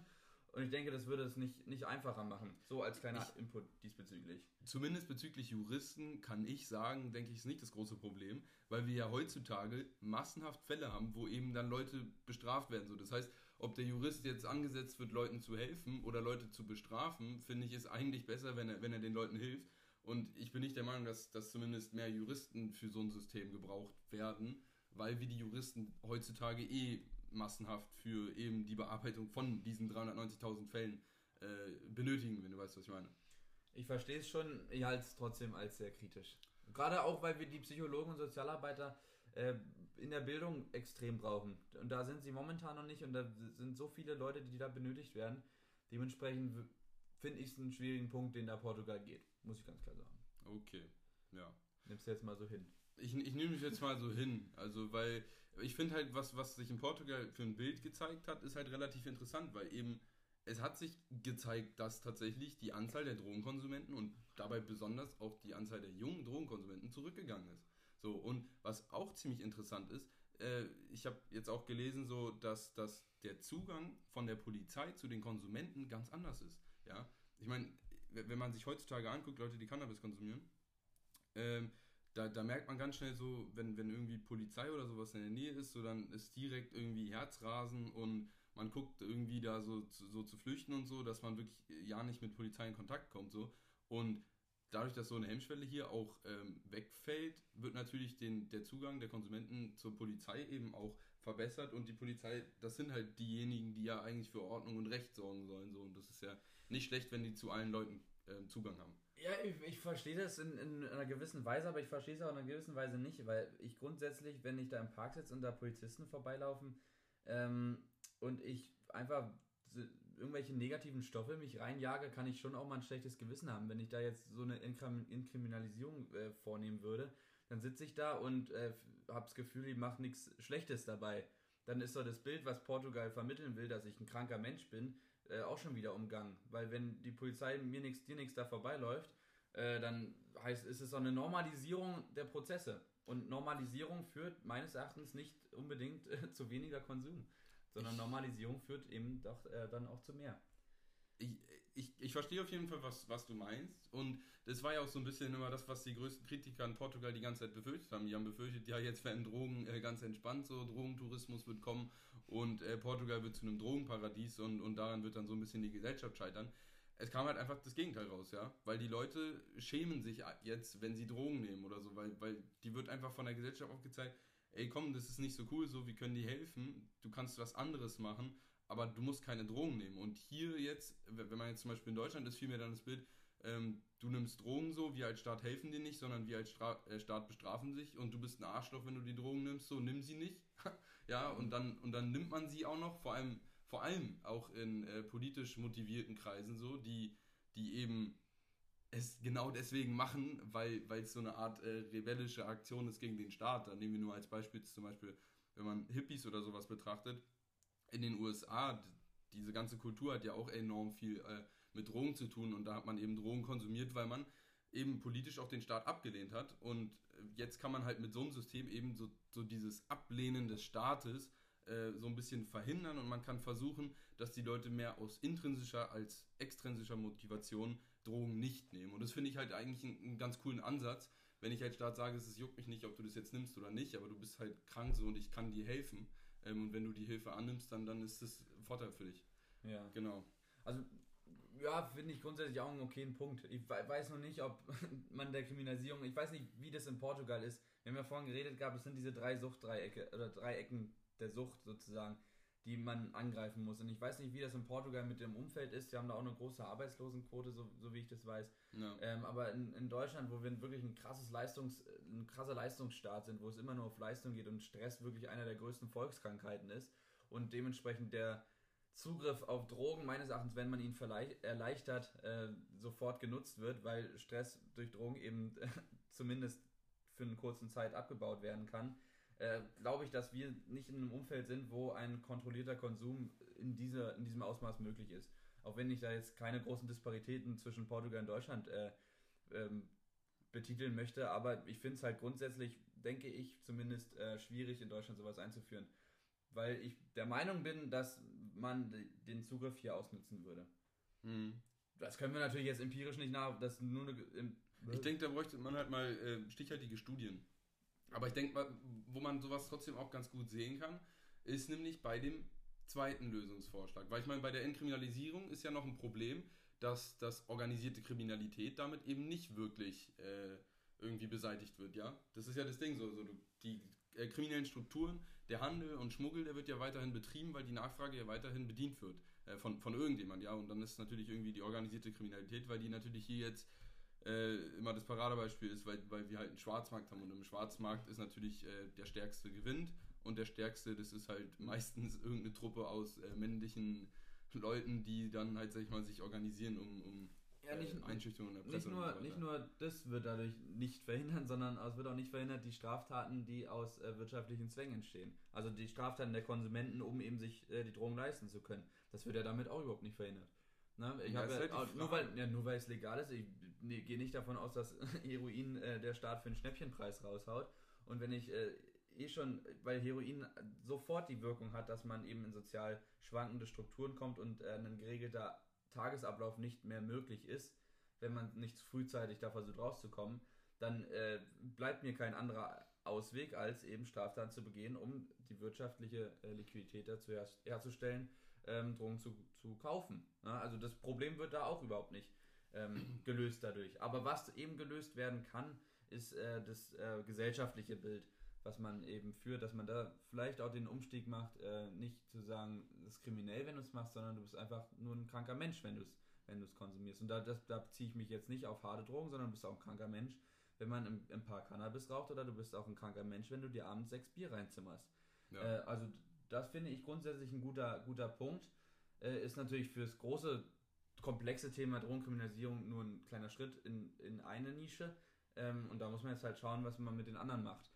Und ich denke, das würde es nicht, nicht einfacher machen. So als kleiner ich, Input diesbezüglich. Zumindest bezüglich Juristen kann ich sagen, denke ich, ist nicht das große Problem, weil wir ja heutzutage massenhaft Fälle haben, wo eben dann Leute bestraft werden. So, das heißt, ob der Jurist jetzt angesetzt wird, Leuten zu helfen oder Leute zu bestrafen, finde ich, ist eigentlich besser, wenn er, wenn er den Leuten hilft. Und ich bin nicht der Meinung, dass, dass zumindest mehr Juristen für so ein System gebraucht werden, weil wir die Juristen heutzutage eh massenhaft für eben die Bearbeitung von diesen 390.000 Fällen äh, benötigen, wenn du weißt, was ich meine. Ich verstehe es schon, ich halte es trotzdem als sehr kritisch. Gerade auch, weil wir die Psychologen und Sozialarbeiter äh, in der Bildung extrem brauchen. Und da sind sie momentan noch nicht und da sind so viele Leute, die da benötigt werden. Dementsprechend finde ich es einen schwierigen Punkt, den da Portugal geht. Muss ich ganz klar sagen. Okay, ja. Nimmst du jetzt mal so hin. Ich, ich nehme mich jetzt mal so hin. Also, weil ich finde halt, was, was sich in Portugal für ein Bild gezeigt hat, ist halt relativ interessant, weil eben es hat sich gezeigt, dass tatsächlich die Anzahl der Drogenkonsumenten und dabei besonders auch die Anzahl der jungen Drogenkonsumenten zurückgegangen ist. So, und was auch ziemlich interessant ist, äh, ich habe jetzt auch gelesen, so, dass, dass der Zugang von der Polizei zu den Konsumenten ganz anders ist. Ja, ich meine, wenn man sich heutzutage anguckt, Leute, die Cannabis konsumieren, ähm, da, da merkt man ganz schnell so, wenn, wenn irgendwie Polizei oder sowas in der Nähe ist, so dann ist direkt irgendwie Herzrasen und man guckt irgendwie da so, so zu flüchten und so, dass man wirklich ja nicht mit Polizei in Kontakt kommt so. Und dadurch, dass so eine Hemmschwelle hier auch ähm, wegfällt, wird natürlich den, der Zugang der Konsumenten zur Polizei eben auch verbessert und die Polizei, das sind halt diejenigen, die ja eigentlich für Ordnung und Recht sorgen sollen so und das ist ja nicht schlecht, wenn die zu allen Leuten äh, Zugang haben. Ja, ich, ich verstehe das in, in, einer gewissen Weise, aber ich verstehe es auch in einer gewissen Weise nicht, weil ich grundsätzlich, wenn ich da im Park sitze und da Polizisten vorbeilaufen ähm, und ich einfach irgendwelche negativen Stoffe mich reinjage, kann ich schon auch mal ein schlechtes Gewissen haben. Wenn ich da jetzt so eine Inkriminalisierung äh, vornehmen würde, dann sitze ich da und äh, habe das Gefühl, ich mache nichts Schlechtes dabei. Dann ist doch das Bild, was Portugal vermitteln will, dass ich ein kranker Mensch bin, äh, auch schon wieder umgangen. Weil wenn die Polizei mir nichts, dir nichts da vorbeiläuft, äh, dann heißt ist es so eine Normalisierung der Prozesse. Und Normalisierung führt meines Erachtens nicht unbedingt äh, zu weniger Konsum, sondern Normalisierung führt eben doch äh, dann auch zu mehr. Ich, ich, ich verstehe auf jeden Fall, was, was du meinst. Und das war ja auch so ein bisschen immer das, was die größten Kritiker in Portugal die ganze Zeit befürchtet haben. Die haben befürchtet, ja, jetzt werden Drogen äh, ganz entspannt, so Drogentourismus wird kommen und äh, Portugal wird zu einem Drogenparadies und, und daran wird dann so ein bisschen die Gesellschaft scheitern. Es kam halt einfach das Gegenteil raus, ja. Weil die Leute schämen sich jetzt, wenn sie Drogen nehmen oder so, weil, weil die wird einfach von der Gesellschaft aufgezeigt, ey komm, das ist nicht so cool, so, wir können dir helfen, du kannst was anderes machen, aber du musst keine Drogen nehmen. Und hier jetzt, wenn man jetzt zum Beispiel in Deutschland ist, fiel mir dann das Bild, ähm, du nimmst Drogen so, wir als Staat helfen dir nicht, sondern wir als Stra äh, Staat bestrafen sich und du bist ein Arschloch, wenn du die Drogen nimmst, so nimm sie nicht. ja, und dann, und dann nimmt man sie auch noch, vor allem, vor allem auch in äh, politisch motivierten Kreisen so, die, die eben es genau deswegen machen, weil es so eine Art äh, rebellische Aktion ist gegen den Staat. Da nehmen wir nur als Beispiel zum Beispiel, wenn man Hippies oder sowas betrachtet, in den USA, diese ganze Kultur hat ja auch enorm viel äh, mit Drogen zu tun und da hat man eben Drogen konsumiert, weil man eben politisch auch den Staat abgelehnt hat und äh, jetzt kann man halt mit so einem System eben so, so dieses Ablehnen des Staates äh, so ein bisschen verhindern und man kann versuchen, dass die Leute mehr aus intrinsischer als extrinsischer Motivation Drogen nicht nehmen. Und das finde ich halt eigentlich einen, einen, ganz coolen Ansatz, wenn ich als Staat sage, es juckt mich nicht, ob du das jetzt nimmst oder nicht, aber du bist halt krank so und ich kann dir helfen ähm, und wenn du die Hilfe annimmst, dann, dann ist das ein Vorteil für dich. Ja. Genau. Also ja, finde ich grundsätzlich auch einen okayen Punkt. Ich weiß noch nicht, ob man der Kriminalisierung, ich weiß nicht, wie das in Portugal ist. Wir haben ja vorhin geredet gehabt, es sind diese drei Suchtdreiecke oder Dreiecken der Sucht sozusagen, die man angreifen muss. Und ich weiß nicht, wie das in Portugal mit dem Umfeld ist. Die haben da auch eine große Arbeitslosenquote, so, so wie ich das weiß. Ja. Ähm, aber in, in, Deutschland, wo wir wirklich ein krasses Leistungs, ein krasser Leistungsstaat sind, wo es immer nur auf Leistung geht und Stress wirklich einer der größten Volkskrankheiten ist und dementsprechend der Zugriff auf Drogen meines Erachtens, wenn man ihn erleichtert, äh, sofort genutzt wird, weil Stress durch Drogen eben zumindest für eine kurze Zeit abgebaut werden kann, äh, glaube ich, dass wir nicht in einem Umfeld sind, wo ein kontrollierter Konsum in, dieser, in diesem Ausmaß möglich ist. Auch wenn ich da jetzt keine großen Disparitäten zwischen Portugal und Deutschland äh, ähm, betiteln möchte, aber ich finde es halt grundsätzlich, denke ich, zumindest äh, schwierig in Deutschland sowas einzuführen. Weil ich der Meinung bin, dass man den Zugriff hier ausnutzen würde. Mhm. Das können wir natürlich jetzt empirisch nicht nach, das nur eine, im, Ich denke, da bräuchte man halt mal äh, stichhaltige Studien. Aber ich denke mal, wo man sowas trotzdem auch ganz gut sehen kann, ist nämlich bei dem zweiten Lösungsvorschlag. Weil ich meine, bei der Entkriminalisierung ist ja noch ein Problem, dass das organisierte Kriminalität damit eben nicht wirklich äh, irgendwie beseitigt wird, ja. Das ist ja das Ding so, so die äh, kriminellen Strukturen, der Handel und Schmuggel, der wird ja weiterhin betrieben, weil die Nachfrage ja weiterhin bedient wird äh, von, von irgendjemand, ja. Und dann ist natürlich irgendwie die organisierte Kriminalität, weil die natürlich hier jetzt äh, immer das Paradebeispiel ist, weil, weil wir halt einen Schwarzmarkt haben und im Schwarzmarkt ist natürlich äh, der Stärkste gewinnt und der Stärkste, das ist halt meistens irgendeine Truppe aus äh, männlichen Leuten, die dann halt, sag ich mal, sich organisieren, um, um ja, nicht, äh, Einschüchterung der Presse. Nicht nur, so nicht nur das wird dadurch nicht verhindern, sondern es wird auch nicht verhindert, die Straftaten, die aus äh, wirtschaftlichen Zwängen entstehen. Also die Straftaten der Konsumenten, um eben sich äh, die Drogen leisten zu können. Das wird ja damit auch überhaupt nicht verhindert. Ne? Ich ja, habe halt nur weil ja, nur weil es legal ist, ich nee, gehe nicht davon aus, dass Heroin äh, der Staat für einen Schnäppchenpreis raushaut. Und wenn ich äh, eh schon, weil Heroin sofort die Wirkung hat, dass man eben in sozial schwankende Strukturen kommt und äh, ein geregelter Tagesablauf nicht mehr möglich ist, wenn man nicht frühzeitig da versucht rauszukommen, dann äh, bleibt mir kein anderer Ausweg, als eben Straftaten zu begehen, um die wirtschaftliche äh, Liquidität dazu her herzustellen, ähm, Drogen zu, zu kaufen. Ja, also das Problem wird da auch überhaupt nicht ähm, gelöst dadurch. Aber was eben gelöst werden kann, ist äh, das äh, gesellschaftliche Bild was man eben führt, dass man da vielleicht auch den Umstieg macht, äh, nicht zu sagen, es ist kriminell, wenn du es machst, sondern du bist einfach nur ein kranker Mensch, wenn du es wenn du es konsumierst. Und da, das, da beziehe ich mich jetzt nicht auf harte Drogen, sondern du bist auch ein kranker Mensch, wenn man im, im Park Cannabis raucht, oder du bist auch ein kranker Mensch, wenn du dir abends sechs Bier reinzimmerst. Ja. Äh, also das finde ich grundsätzlich ein guter, guter Punkt. Äh, ist natürlich für das große, komplexe Thema Drogenkriminalisierung nur ein kleiner Schritt in, in eine Nische. Ähm, und da muss man jetzt halt schauen, was man mit den anderen macht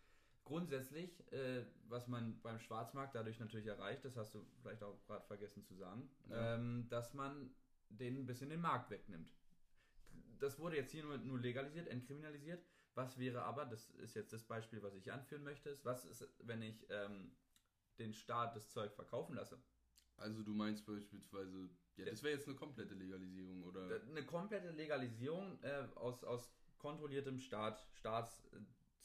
grundsätzlich, äh, was man beim Schwarzmarkt dadurch natürlich erreicht, das hast du vielleicht auch gerade vergessen zu sagen, ja. ähm, dass man den ein bisschen den Markt wegnimmt. Das wurde jetzt hier nur, nur legalisiert, entkriminalisiert. Was wäre aber, das ist jetzt das Beispiel, was ich anführen möchte, ist, was ist, wenn ich ähm, den Staat das Zeug verkaufen lasse? Also du meinst beispielsweise, ja, das wäre jetzt eine komplette Legalisierung, oder? Eine komplette Legalisierung äh, aus, aus kontrolliertem Staat, Staats,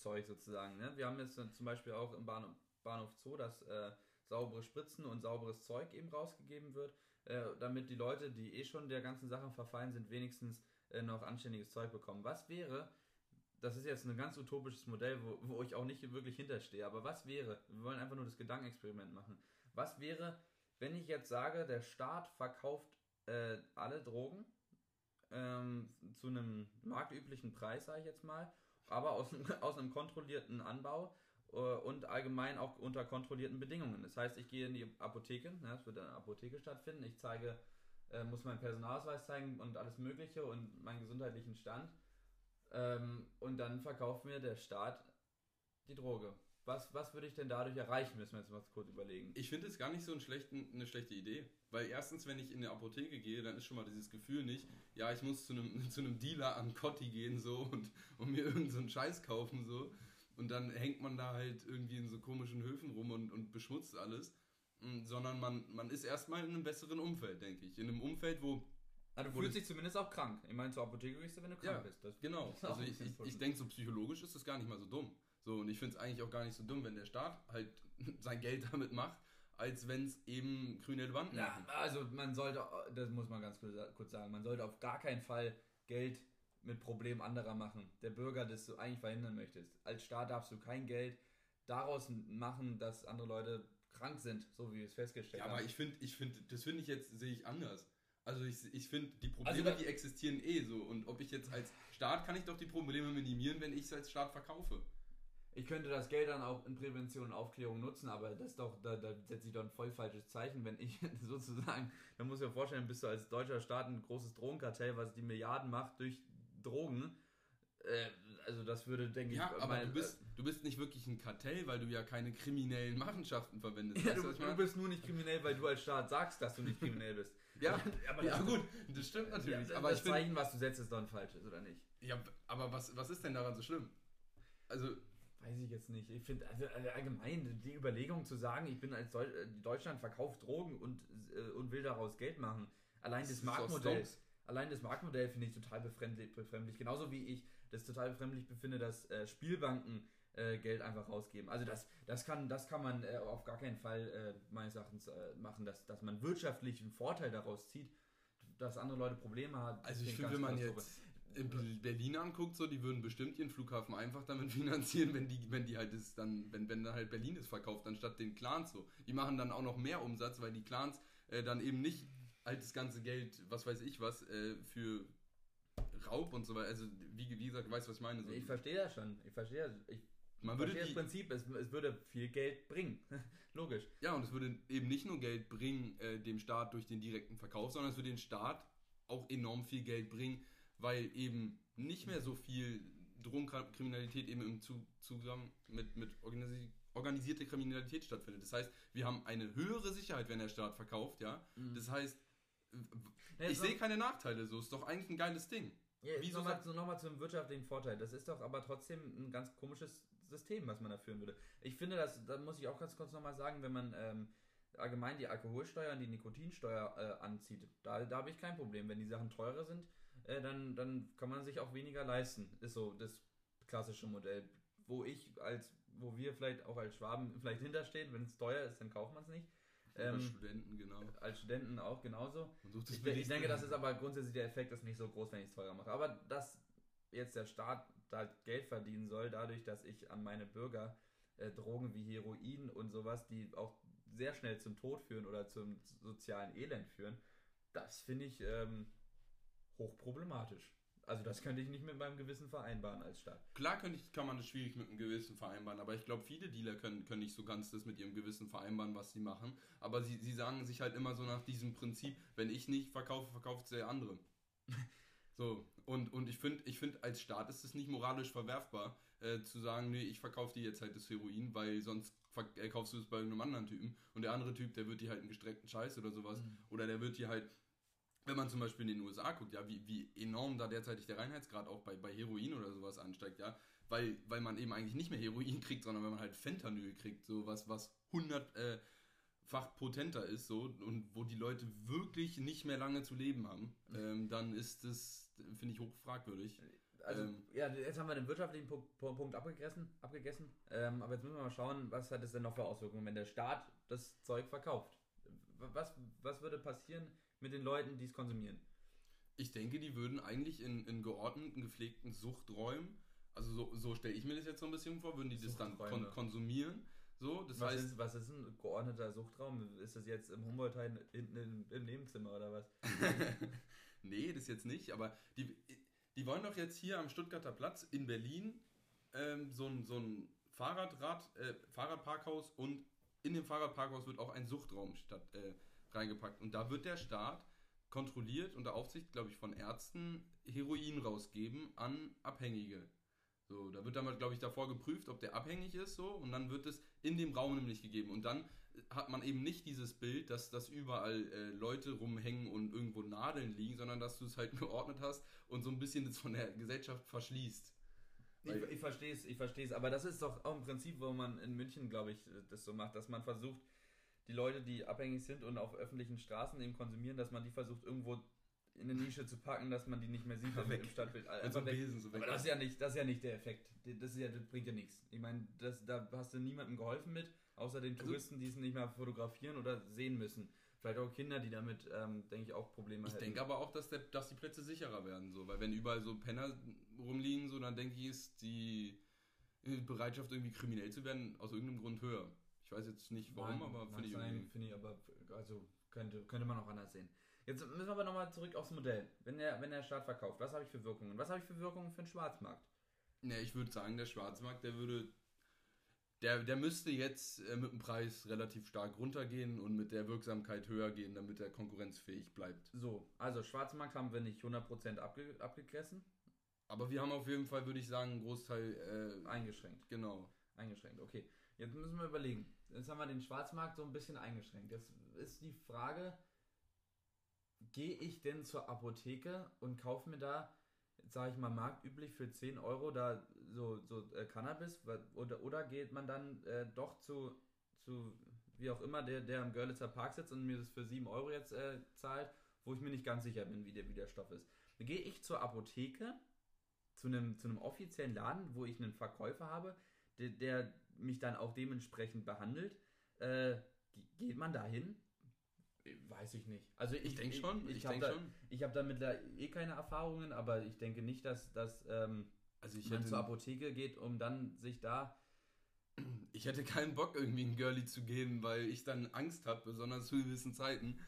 Zeug sozusagen. Ne? Wir haben jetzt zum Beispiel auch im Bahnhof, Bahnhof Zoo, dass äh, saubere Spritzen und sauberes Zeug eben rausgegeben wird, äh, damit die Leute, die eh schon der ganzen Sache verfallen sind, wenigstens äh, noch anständiges Zeug bekommen. Was wäre, das ist jetzt ein ganz utopisches Modell, wo, wo ich auch nicht wirklich hinterstehe, aber was wäre, wir wollen einfach nur das Gedankenexperiment machen, was wäre, wenn ich jetzt sage, der Staat verkauft äh, alle Drogen ähm, zu einem marktüblichen Preis, sage ich jetzt mal, aber aus, aus einem kontrollierten Anbau äh, und allgemein auch unter kontrollierten Bedingungen. Das heißt, ich gehe in die Apotheke, ne, es wird in der Apotheke stattfinden, ich zeige, äh, muss meinen Personalausweis zeigen und alles Mögliche und meinen gesundheitlichen Stand. Ähm, und dann verkauft mir der Staat die Droge. Was, was würde ich denn dadurch erreichen, müssen wir jetzt mal kurz überlegen. Ich finde es gar nicht so eine schlechte Idee. Weil erstens, wenn ich in eine Apotheke gehe, dann ist schon mal dieses Gefühl nicht, ja, ich muss zu einem, zu einem Dealer an Cotti gehen so und, und mir irgendeinen so Scheiß kaufen so. Und dann hängt man da halt irgendwie in so komischen Höfen rum und, und beschmutzt alles. Mm, sondern man, man ist erstmal in einem besseren Umfeld, denke ich. In einem Umfeld, wo also du fühlst dich zumindest auch krank. Ich meine, zur Apotheke gehst du, wenn du krank ja, bist. Das genau. Also ich, ich, ich denke, so psychologisch ist das gar nicht mal so dumm. So, und ich finde es eigentlich auch gar nicht so dumm, wenn der Staat halt sein Geld damit macht, als wenn es eben grüne Elefanten Ja, machen. also man sollte, das muss man ganz kurz sagen, man sollte auf gar keinen Fall Geld mit Problemen anderer machen. Der Bürger, das du eigentlich verhindern möchtest. Als Staat darfst du kein Geld daraus machen, dass andere Leute krank sind, so wie wir es festgestellt haben. Ja, aber ich finde, ich finde, das finde ich jetzt, sehe ich anders. Also ich, ich finde, die Probleme, also, die existieren eh so. Und ob ich jetzt als Staat, kann ich doch die Probleme minimieren, wenn ich es als Staat verkaufe ich könnte das Geld dann auch in Prävention und Aufklärung nutzen, aber das ist doch, da, da setze ich doch ein voll falsches Zeichen, wenn ich sozusagen, da muss ich mir vorstellen, bist du als deutscher Staat ein großes Drogenkartell, was die Milliarden macht durch Drogen. Äh, also das würde, denke ja, ich. Ja, aber mein, du, bist, äh, du bist nicht wirklich ein Kartell, weil du ja keine kriminellen Machenschaften verwendest. Ja, du, du, bist nur nicht kriminell, weil du als Staat sagst, dass du nicht kriminell bist. Ja, aber ja, gut, das stimmt natürlich. Ja, aber das Zeichen, was du setzt, ist dann falsch, oder nicht? Ja, aber was, was ist denn daran so schlimm? Also, Weiß ich jetzt nicht. Ich finde, also äh, allgemein, die Überlegung zu sagen, ich bin als Deu äh, Deutschland verkauft Drogen und, äh, und will daraus Geld machen. Allein das, ist doch Marktmodell, allein das Marktmodell finde ich total befremdlich, befremdlich. Genauso wie ich das total befremdlich befinde, dass äh, Spielbanken äh, Geld einfach rausgeben. Also das, das, kann, das kann man äh, auf gar keinen Fall äh, meines Erachtens äh, machen, dass, dass man wirtschaftlichen Vorteil daraus zieht, dass andere Leute Probleme haben. Also ich finde, wenn man jetzt in Be- Berlin anguckt, so, die würden bestimmt ihren Flughafen einfach damit finanzieren, wenn die, wenn die halt das dann, wenn, wenn dann halt Berlin es verkauft, anstatt den Clans so. Die machen dann auch noch mehr Umsatz, weil die Clans äh, dann eben nicht halt das ganze Geld, was weiß ich was, äh, für Raub und so weiter. Also wie, wie gesagt, weißt du, was ich meine? So, Ich verstehe das schon. Ich verstehe das. Ich man würde das die, Prinzip. Es, es würde viel Geld bringen. Logisch. Ja, und es würde eben nicht nur Geld bringen äh, dem Staat durch den direkten Verkauf, sondern es würde den Staat auch enorm viel Geld bringen, weil eben nicht mehr so viel Drogenkriminalität eben im Zu Zusammen mit, mit organisi organisierter Kriminalität stattfindet. Das heißt, wir haben eine höhere Sicherheit, wenn der Staat verkauft, ja. Mhm. Das heißt, Ja, ich sehe noch- keine Nachteile, so ist doch eigentlich ein geiles Ding. Ja, Wieso nochmal, so, nochmal zum wirtschaftlichen Vorteil. Das ist doch aber trotzdem ein ganz komisches System, was man da führen würde. Ich finde, das, da muss ich auch ganz kurz nochmal sagen, wenn man ähm, allgemein die Alkoholsteuer und die Nikotinsteuer äh, anzieht, da, da habe ich kein Problem. Wenn die Sachen teurer sind, äh, dann, dann kann man sich auch weniger leisten. Ist so das klassische Modell. Wo ich als, wo wir vielleicht auch als Schwaben vielleicht hinterstehen, wenn es teuer ist, dann kauft man es nicht. Ähm, Studenten, genau. als Studenten auch genauso. Das Ich, ich denke, das ist aber grundsätzlich der Effekt ist nicht so groß, wenn ich es teurer mache. Aber dass jetzt der Staat da Geld verdienen soll, dadurch, dass ich an meine Bürger äh, Drogen wie Heroin und sowas, die auch sehr schnell zum Tod führen oder zum sozialen Elend führen, das finde ich ähm, hochproblematisch. Also das könnte ich nicht mit meinem Gewissen vereinbaren als Staat. Klar kann, ich, kann man das schwierig mit einem Gewissen vereinbaren, aber ich glaube, viele Dealer können, können nicht so ganz das mit ihrem Gewissen vereinbaren, was sie machen. Aber sie, sie sagen sich halt immer so nach diesem Prinzip, wenn ich nicht verkaufe, verkauft der andere. so, und, und ich finde, ich find, als Staat ist es nicht moralisch verwerfbar, äh, zu sagen, nee, ich verkaufe dir jetzt halt das Heroin, weil sonst verk- äh, kaufst du es bei irgendeinem anderen Typen. Und der andere Typ, der wird dir halt einen gestreckten Scheiß oder sowas. Oder der wird dir halt wenn man zum Beispiel in den USA guckt, ja, wie, wie enorm da derzeitig der Reinheitsgrad auch bei, bei Heroin oder sowas ansteigt, ja, weil, weil man eben eigentlich nicht mehr Heroin kriegt, sondern wenn man halt Fentanyl kriegt, so was, was hundertfach potenter ist, so, und wo die Leute wirklich nicht mehr lange zu leben haben, ähm, dann ist finde ich, hoch fragwürdig. Also, Ähm. ja, jetzt haben wir den wirtschaftlichen Punkt, abgegessen, abgegessen. Ähm, aber jetzt müssen wir mal schauen, was hat es denn noch für Auswirkungen, wenn der Staat das Zeug verkauft. Was, was würde passieren mit den Leuten, die es konsumieren? Ich denke, die würden eigentlich in, in geordneten, gepflegten Suchträumen, also so, so stelle ich mir das jetzt so ein bisschen vor, würden die das dann kon konsumieren. So, das was, heißt, ist, was ist ein geordneter Suchtraum? Ist das jetzt im Humboldt-Hain hinten im, im Nebenzimmer oder was? nee, das jetzt nicht, aber die, die wollen doch jetzt hier am Stuttgarter Platz in Berlin ähm, so ein, so ein Fahrradrad, äh, Fahrradparkhaus und in dem Fahrradparkhaus wird auch ein Suchtraum statt, äh, reingepackt. Und da wird der Staat kontrolliert unter Aufsicht, glaube ich, von Ärzten Heroin rausgeben an Abhängige. So, da wird dann, glaube ich, davor geprüft, ob der abhängig ist, so, und dann wird es in dem Raum nämlich gegeben. Und dann hat man eben nicht dieses Bild, dass, dass überall äh, Leute rumhängen und irgendwo Nadeln liegen, sondern dass du es halt geordnet hast und so ein bisschen das von der Gesellschaft verschließt. Ich, ich verstehe es, ich verstehe es. Aber das ist doch auch im Prinzip, wo man in München, glaube ich, das so macht, dass man versucht, die Leute, die abhängig sind und auf öffentlichen Straßen eben konsumieren, dass man die versucht, irgendwo in eine Nische zu packen, dass man die nicht mehr sieht im, Weg. im Stadtbild. Mit so. Besen so. Aber das ist ja nicht, das ist ja nicht der Effekt. Das, ist ja, das bringt ja nichts. Ich meine, das, da hast du niemandem geholfen mit, außer den Also- Touristen, die es nicht mehr fotografieren oder sehen müssen. Vielleicht auch Kinder, die damit, ähm, denke ich, auch Probleme Ich hätten. denke aber auch, dass, der, dass die Plätze sicherer werden, so, weil wenn überall so Penner rumliegen, so, dann denke ich, ist die Bereitschaft, irgendwie kriminell zu werden, aus irgendeinem Grund höher. Ich weiß jetzt nicht warum, Mag- aber finde ich irgendwie. finde ich aber, also könnte, könnte man auch anders sehen. Jetzt müssen wir aber nochmal zurück aufs Modell. Wenn der, wenn der Staat verkauft, was habe ich für Wirkungen? Was habe ich für Wirkungen für den Schwarzmarkt? Ne, ich würde sagen, der Schwarzmarkt, der würde. Der, der müsste jetzt äh, mit dem Preis relativ stark runtergehen und mit der Wirksamkeit höher gehen, damit er konkurrenzfähig bleibt. So, also Schwarzmarkt haben wir nicht 100% abge, abgegessen, Aber wir haben auf jeden Fall, würde ich sagen, einen Großteil. Äh, eingeschränkt. genau. Eingeschränkt, okay. Jetzt müssen wir überlegen. Jetzt haben wir den Schwarzmarkt so ein bisschen eingeschränkt. Jetzt ist die Frage, gehe ich denn zur Apotheke und kaufe mir da sage ich mal, marktüblich für 10 Euro da so, so äh, Cannabis? Oder, oder geht man dann äh, doch zu, zu, wie auch immer, der, der am Görlitzer Park sitzt und mir das für 7 Euro jetzt äh, zahlt, wo ich mir nicht ganz sicher bin, wie der, wie der Stoff ist? Gehe ich zur Apotheke, zu einem, zu einem offiziellen Laden, wo ich einen Verkäufer habe, der, der mich dann auch dementsprechend behandelt. Äh, geht man da hin? Weiß ich nicht. Also ich, Ich denke schon, Ich, ich habe denke da, schon. ich hab damit da eh keine Erfahrungen, aber ich denke nicht, dass, dass ähm, Also ich man hätte, zur Apotheke geht, um dann sich da. ich hätte keinen Bock, irgendwie in Girlie zu gehen, weil ich dann Angst habe, besonders zu gewissen Zeiten,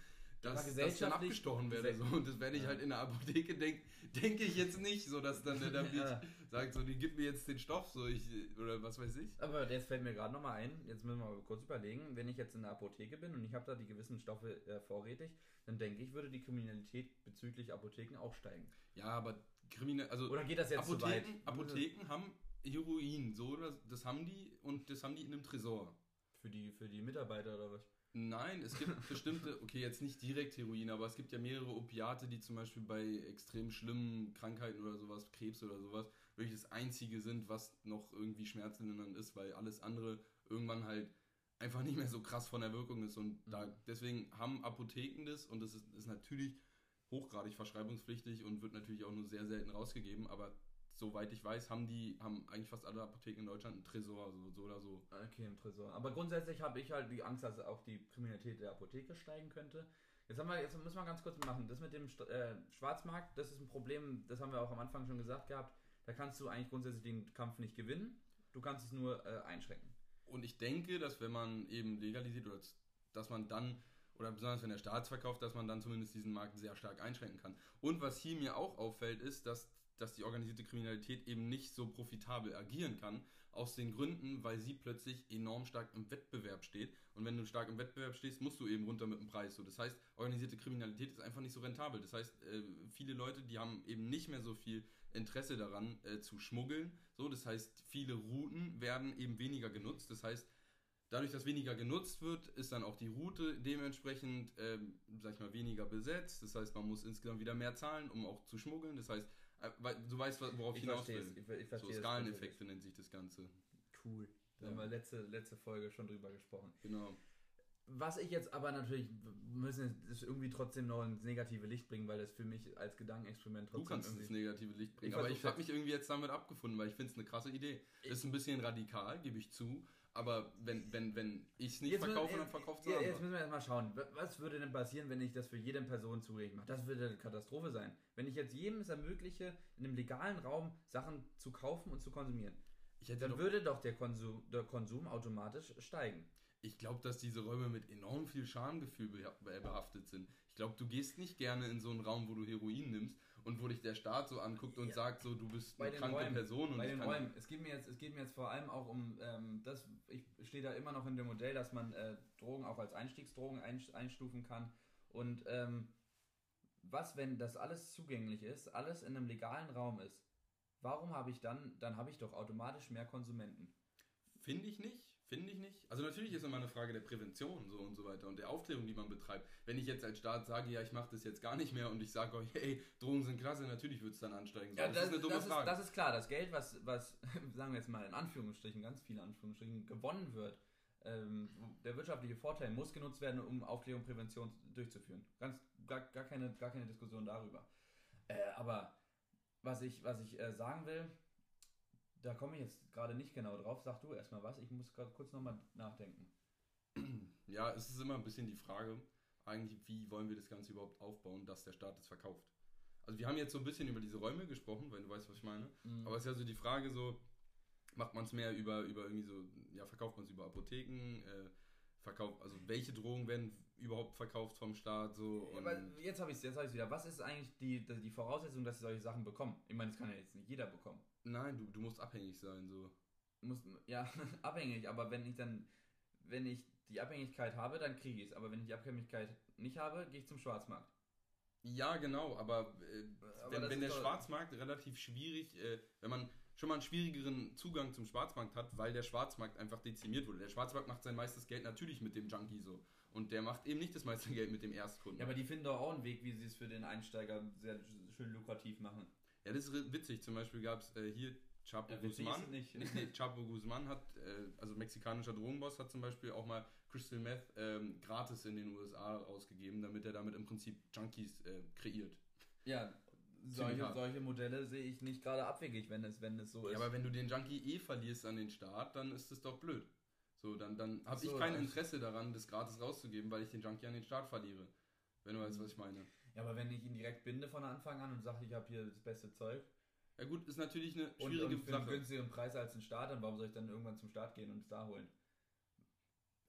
dass, dass ich dann abgestochen werde. So. Und das werde ich Ja. halt in der Apotheke denke denke ich jetzt nicht, so dass dann der da Ja. sagt, so, die gibt mir jetzt den Stoff, so ich, oder was weiß ich. Aber jetzt fällt mir gerade nochmal ein, jetzt müssen wir mal kurz überlegen, wenn ich jetzt in der Apotheke bin und ich habe da die gewissen Stoffe äh, vorrätig, dann denke ich, würde die Kriminalität bezüglich Apotheken auch steigen. Ja, aber kriminell, also Oder geht das jetzt zu weit? Apotheken, Apotheken haben Heroin, so, das, das haben die und das haben die in einem Tresor. Für die, für die Mitarbeiter oder was? Nein, es gibt bestimmte, okay, jetzt nicht direkt Heroin, aber es gibt ja mehrere Opiate, die zum Beispiel bei extrem schlimmen Krankheiten oder sowas, Krebs oder sowas, wirklich das einzige sind, was noch irgendwie schmerzlindernd ist, weil alles andere irgendwann halt einfach nicht mehr so krass von der Wirkung ist. Und da, Mhm. deswegen haben Apotheken das und das ist, ist natürlich hochgradig verschreibungspflichtig und wird natürlich auch nur sehr selten rausgegeben, aber soweit ich weiß, haben die, haben eigentlich fast alle Apotheken in Deutschland einen Tresor, so, so oder so. Okay, im Tresor. Aber grundsätzlich habe ich halt die Angst, dass auch die Kriminalität der Apotheke steigen könnte. Jetzt, haben wir, jetzt müssen wir ganz kurz machen. Das mit dem äh, Schwarzmarkt, das ist ein Problem, das haben wir auch am Anfang schon gesagt gehabt. Da kannst du eigentlich grundsätzlich den Kampf nicht gewinnen. Du kannst es nur äh, einschränken. Und ich denke, dass wenn man eben legalisiert oder dass man dann, oder besonders wenn der Staat verkauft, dass man dann zumindest diesen Markt sehr stark einschränken kann. Und was hier mir auch auffällt, ist, dass, dass die organisierte Kriminalität eben nicht so profitabel agieren kann, aus den Gründen, weil sie plötzlich enorm stark im Wettbewerb steht. Und wenn du stark im Wettbewerb stehst, musst du eben runter mit dem Preis. So, das heißt, organisierte Kriminalität ist einfach nicht so rentabel. Das heißt, äh, viele Leute, die haben eben nicht mehr so viel Interesse daran, äh, zu schmuggeln. So, das heißt, viele Routen werden eben weniger genutzt. Das heißt, dadurch, dass weniger genutzt wird, ist dann auch die Route dementsprechend, ähm, sag ich mal, weniger besetzt. Das heißt, man muss insgesamt wieder mehr zahlen, um auch zu schmuggeln. Das heißt, du weißt, worauf ich hinaus verstehe will. Ich, ich So verstehe es Skaleneffekte nennt sich das Ganze. Cool. Da Ja. haben wir letzte, letzte Folge schon drüber gesprochen. Genau. Was ich jetzt aber natürlich, wir müssen es irgendwie trotzdem noch ins negative Licht bringen, weil das für mich als Gedankenexperiment Du trotzdem kannst ins irgendwie... negative Licht bringen. Ich aber ich habe mich irgendwie jetzt damit abgefunden, weil ich finde es eine krasse Idee. Ist ein bisschen radikal, gebe ich zu. Aber wenn, wenn, wenn ich es nicht Jetzt verkaufe, müssen- dann verkauft es jetzt müssen wir erstmal schauen, wa- was würde denn passieren, wenn ich das für jede Person zugänglich mache? Das würde eine Katastrophe sein. Wenn ich jetzt jedem es ermögliche, in einem legalen Raum Sachen zu kaufen und zu konsumieren, dann doch würde doch der Konsum, der Konsum automatisch steigen. Ich glaube, dass diese Räume mit enorm viel Schamgefühl beha- äh, behaftet sind. Ich glaube, du gehst nicht gerne in so einen Raum, wo du Heroin nimmst und wo dich der Staat so anguckt und Ja. sagt, so du bist Bei eine kranke Räumen. Person und Bei ich den kann Räumen, es geht mir jetzt, es geht mir jetzt vor allem auch um ähm, das, ich stehe da immer noch in dem Modell, dass man äh, Drogen auch als Einstiegsdrogen einst- einstufen kann. Und ähm, was, wenn das alles zugänglich ist, alles in einem legalen Raum ist? Warum habe ich dann, dann habe ich doch automatisch mehr Konsumenten. Finde ich nicht. Finde ich nicht. Also natürlich ist immer eine Frage der Prävention so und so weiter und der Aufklärung, die man betreibt. Wenn ich jetzt als Staat sage, ja, ich mache das jetzt gar nicht mehr und ich sage euch, hey, Drogen sind klasse, natürlich wird es dann ansteigen. So, Ja, das, das, ist eine dumme das, ist, Frage. das ist klar. Das Geld, was, was, sagen wir jetzt mal in Anführungsstrichen, ganz viele Anführungsstrichen, gewonnen wird, ähm, der wirtschaftliche Vorteil muss genutzt werden, um Aufklärung und Prävention durchzuführen. Ganz, gar, gar, keine, gar keine Diskussion darüber. Äh, aber was ich, was ich äh, sagen will, da komme ich jetzt gerade nicht genau drauf. Sag du erstmal was. Ich muss gerade kurz nochmal nachdenken. Ja, es ist immer ein bisschen die Frage, eigentlich, wie wollen wir das Ganze überhaupt aufbauen, dass der Staat es verkauft. Also wir haben jetzt so ein bisschen über diese Räume gesprochen, weil du weißt, was ich meine. Mhm. Aber es ist ja so die Frage so, macht man es mehr über, über irgendwie so, ja, verkauft man es über Apotheken, äh, verkauft, also welche Drogen werden überhaupt verkauft vom Staat so und Aber jetzt habe ich es jetzt wieder. Was ist eigentlich die, die Voraussetzung, dass sie solche Sachen bekommen? Ich meine, das kann ja jetzt nicht jeder bekommen. nein, du, du musst abhängig sein so. muss ja abhängig, aber wenn ich dann, wenn ich die Abhängigkeit habe, dann kriege ich es. Aber wenn ich die Abhängigkeit nicht habe, gehe ich zum Schwarzmarkt. Ja, genau, aber, äh, Aber wenn, wenn der Schwarzmarkt relativ schwierig, äh, wenn man schon mal einen schwierigeren Zugang zum Schwarzmarkt hat, weil der Schwarzmarkt einfach dezimiert wurde. Der Schwarzmarkt macht sein meistes Geld natürlich mit dem Junkie so. Und der macht eben nicht das meiste Geld mit dem Erstkunden. Ja, aber die finden doch auch einen Weg, wie sie es für den Einsteiger sehr schön lukrativ machen. Ja, das ist witzig. Zum Beispiel gab es äh, hier Chapo ja, Guzman. Nicht. nee, Chapo Guzman hat, äh, also mexikanischer Drogenboss, hat zum Beispiel auch mal Crystal Meth ähm, gratis in den USA ausgegeben, damit er damit im Prinzip Junkies äh, kreiert. Ja, solche, solche Modelle sehe ich nicht gerade abwegig, wenn es, wenn es so ist. Ja, aber wenn du den Junkie eh verlierst an den Staat, dann ist es doch blöd. So, dann, dann habe so, ich kein Interesse daran, das gratis rauszugeben, weil ich den Junkie an den Staat verliere. Wenn du weißt, was ich meine. Ja, aber wenn ich ihn direkt binde von Anfang an und sage, ich habe hier das beste Zeug. Ja gut, ist natürlich eine schwierige und, und für Sache. einen günstigeren Preis als ein Staat, dann warum soll ich dann irgendwann zum Staat gehen und es da holen?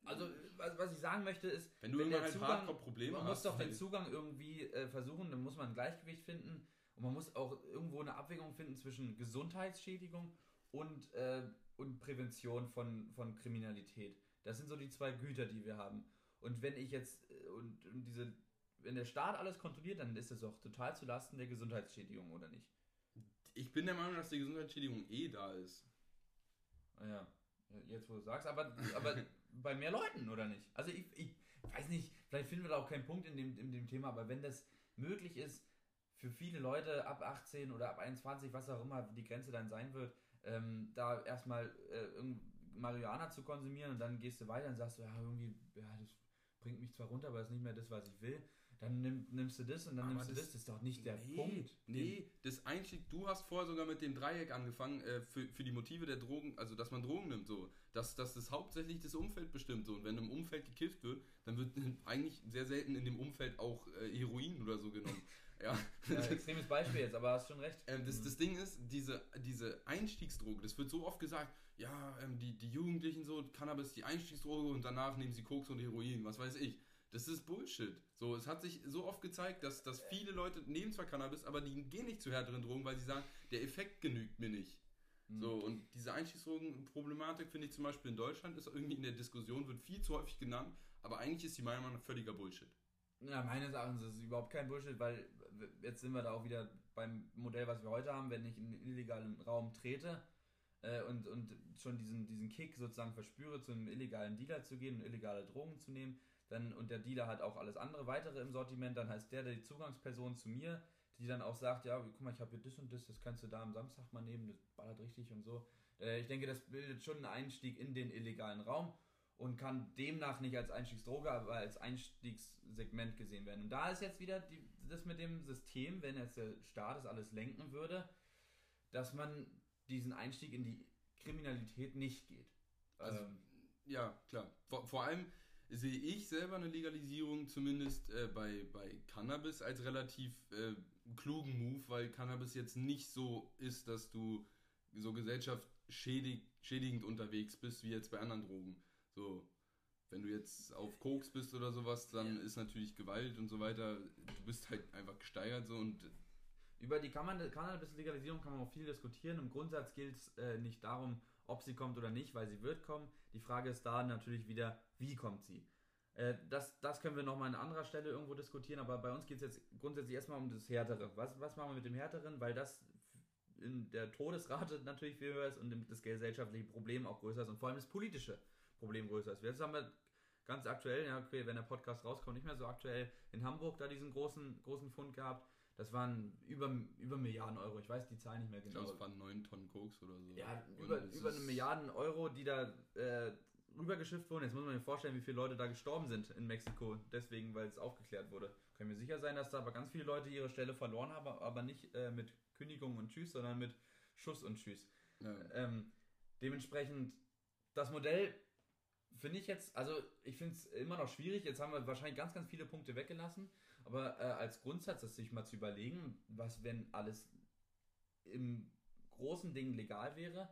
Also, was ich sagen möchte ist, wenn du wenn irgendwann ein Hardcore-Problem hast, man muss doch den Zugang irgendwie äh, versuchen, dann muss man ein Gleichgewicht finden und man muss auch irgendwo eine Abwägung finden zwischen Gesundheitsschädigung und, äh, und Prävention von, von Kriminalität. Das sind so die zwei Güter, die wir haben. Und wenn ich jetzt, äh, und, und diese, wenn der Staat alles kontrolliert, dann ist das auch total zu Lasten der Gesundheitsschädigung, oder nicht? Ich bin der Meinung, dass die Gesundheitsschädigung eh da ist. Ah ja, jetzt wo du sagst, aber, aber bei mehr Leuten, oder nicht? Also ich, ich weiß nicht, vielleicht finden wir da auch keinen Punkt in dem, in dem Thema, aber wenn das möglich ist, für viele Leute ab 18 oder ab 21, was auch immer die Grenze dann sein wird, ähm, da erstmal äh, Marihuana zu konsumieren und dann gehst du weiter und sagst, ja, irgendwie, ja, das bringt mich zwar runter, aber das ist nicht mehr das, was ich will. Dann nimm, nimmst du das und dann aber nimmst du das. Das ist doch nicht der nee, Punkt. Nee, das Einstieg, du hast vorher sogar mit dem Dreieck angefangen, äh, für, für die Motive der Drogen, also dass man Drogen nimmt, so. Dass, dass das hauptsächlich das Umfeld bestimmt, so. Und wenn im Umfeld gekifft wird, dann wird eigentlich sehr selten in dem Umfeld auch äh, Heroin oder so genommen. Ja. ja extremes Beispiel jetzt, aber hast schon recht. Ähm, das, mhm. das Ding ist, diese, diese Einstiegsdroge, das wird so oft gesagt, ja, ähm, die, die Jugendlichen so, Cannabis die Einstiegsdroge und danach nehmen sie Koks und Heroin, was weiß ich. Das ist Bullshit. So, es hat sich so oft gezeigt, dass, dass viele Leute nehmen zwar Cannabis, aber die gehen nicht zu härteren Drogen, weil sie sagen, der Effekt genügt mir nicht. Mhm. So, und diese Einstiegsdrogen-Problematik finde ich zum Beispiel in Deutschland ist irgendwie in der Diskussion, wird viel zu häufig genannt, aber eigentlich ist die meiner Meinung nach völliger Bullshit. Ja, meines Erachtens ist es überhaupt kein Bullshit, weil jetzt sind wir da auch wieder beim Modell, was wir heute haben, wenn ich in einen illegalen Raum trete äh, und, und schon diesen, diesen Kick sozusagen verspüre, zu einem illegalen Dealer zu gehen und illegale Drogen zu nehmen, dann, und der Dealer hat auch alles andere weitere im Sortiment, dann heißt der, der die Zugangsperson zu mir, die dann auch sagt, ja, guck mal, ich habe hier das und das, das kannst du da am Samstag mal nehmen, das ballert richtig und so. Äh, ich denke, das bildet schon einen Einstieg in den illegalen Raum und kann demnach nicht als Einstiegsdroge, aber als Einstiegssegment gesehen werden. Und da ist jetzt wieder die, das mit dem System, wenn jetzt der Staat es alles lenken würde, dass man diesen Einstieg in die Kriminalität nicht geht. Also, ähm, ja, klar. Vor, vor, allem sehe ich selber eine Legalisierung zumindest äh, bei, bei Cannabis als relativ äh, klugen Move, weil Cannabis jetzt nicht so ist, dass du so gesellschaftsschädigend unterwegs bist wie jetzt bei anderen Drogen. So, wenn du jetzt auf Koks bist oder sowas, dann ja. ist natürlich Gewalt und so weiter. Du bist halt einfach gesteigert so und. Über die Cannabis-Legalisierung kann man auch viel diskutieren. Im Grundsatz gilt es äh, nicht darum, ob sie kommt oder nicht, weil sie wird kommen. Die Frage ist da natürlich wieder, wie kommt sie? Äh, das, das können wir nochmal an anderer Stelle irgendwo diskutieren, aber bei uns geht es jetzt grundsätzlich erstmal um das Härtere. Was, was machen wir mit dem Härteren? Weil das in der Todesrate natürlich viel höher ist und das gesellschaftliche Problem auch größer ist und vor allem das politische Problem größer ist. Jetzt haben wir ganz aktuell, ja, okay, wenn der Podcast rauskommt, nicht mehr so aktuell, in Hamburg da diesen großen, großen Fund gehabt. Das waren über, über Milliarden Euro. Ich weiß die Zahl nicht mehr genau. Ich glaube, es waren 9 Tonnen Koks oder so. Ja, über, über eine Milliarden Euro, die da äh, rübergeschifft wurden. Jetzt muss man sich vorstellen, wie viele Leute da gestorben sind in Mexiko, deswegen, weil es aufgeklärt wurde. Können wir sicher sein, dass da aber ganz viele Leute ihre Stelle verloren haben, aber nicht äh, mit Kündigung und Tschüss, sondern mit Schuss und Tschüss. Ja. Ähm, dementsprechend, das Modell finde ich jetzt, also ich finde es immer noch schwierig. Jetzt haben wir wahrscheinlich ganz, ganz viele Punkte weggelassen. Aber äh, als Grundsatz, das sich mal zu überlegen, was, wenn alles im großen Ding legal wäre,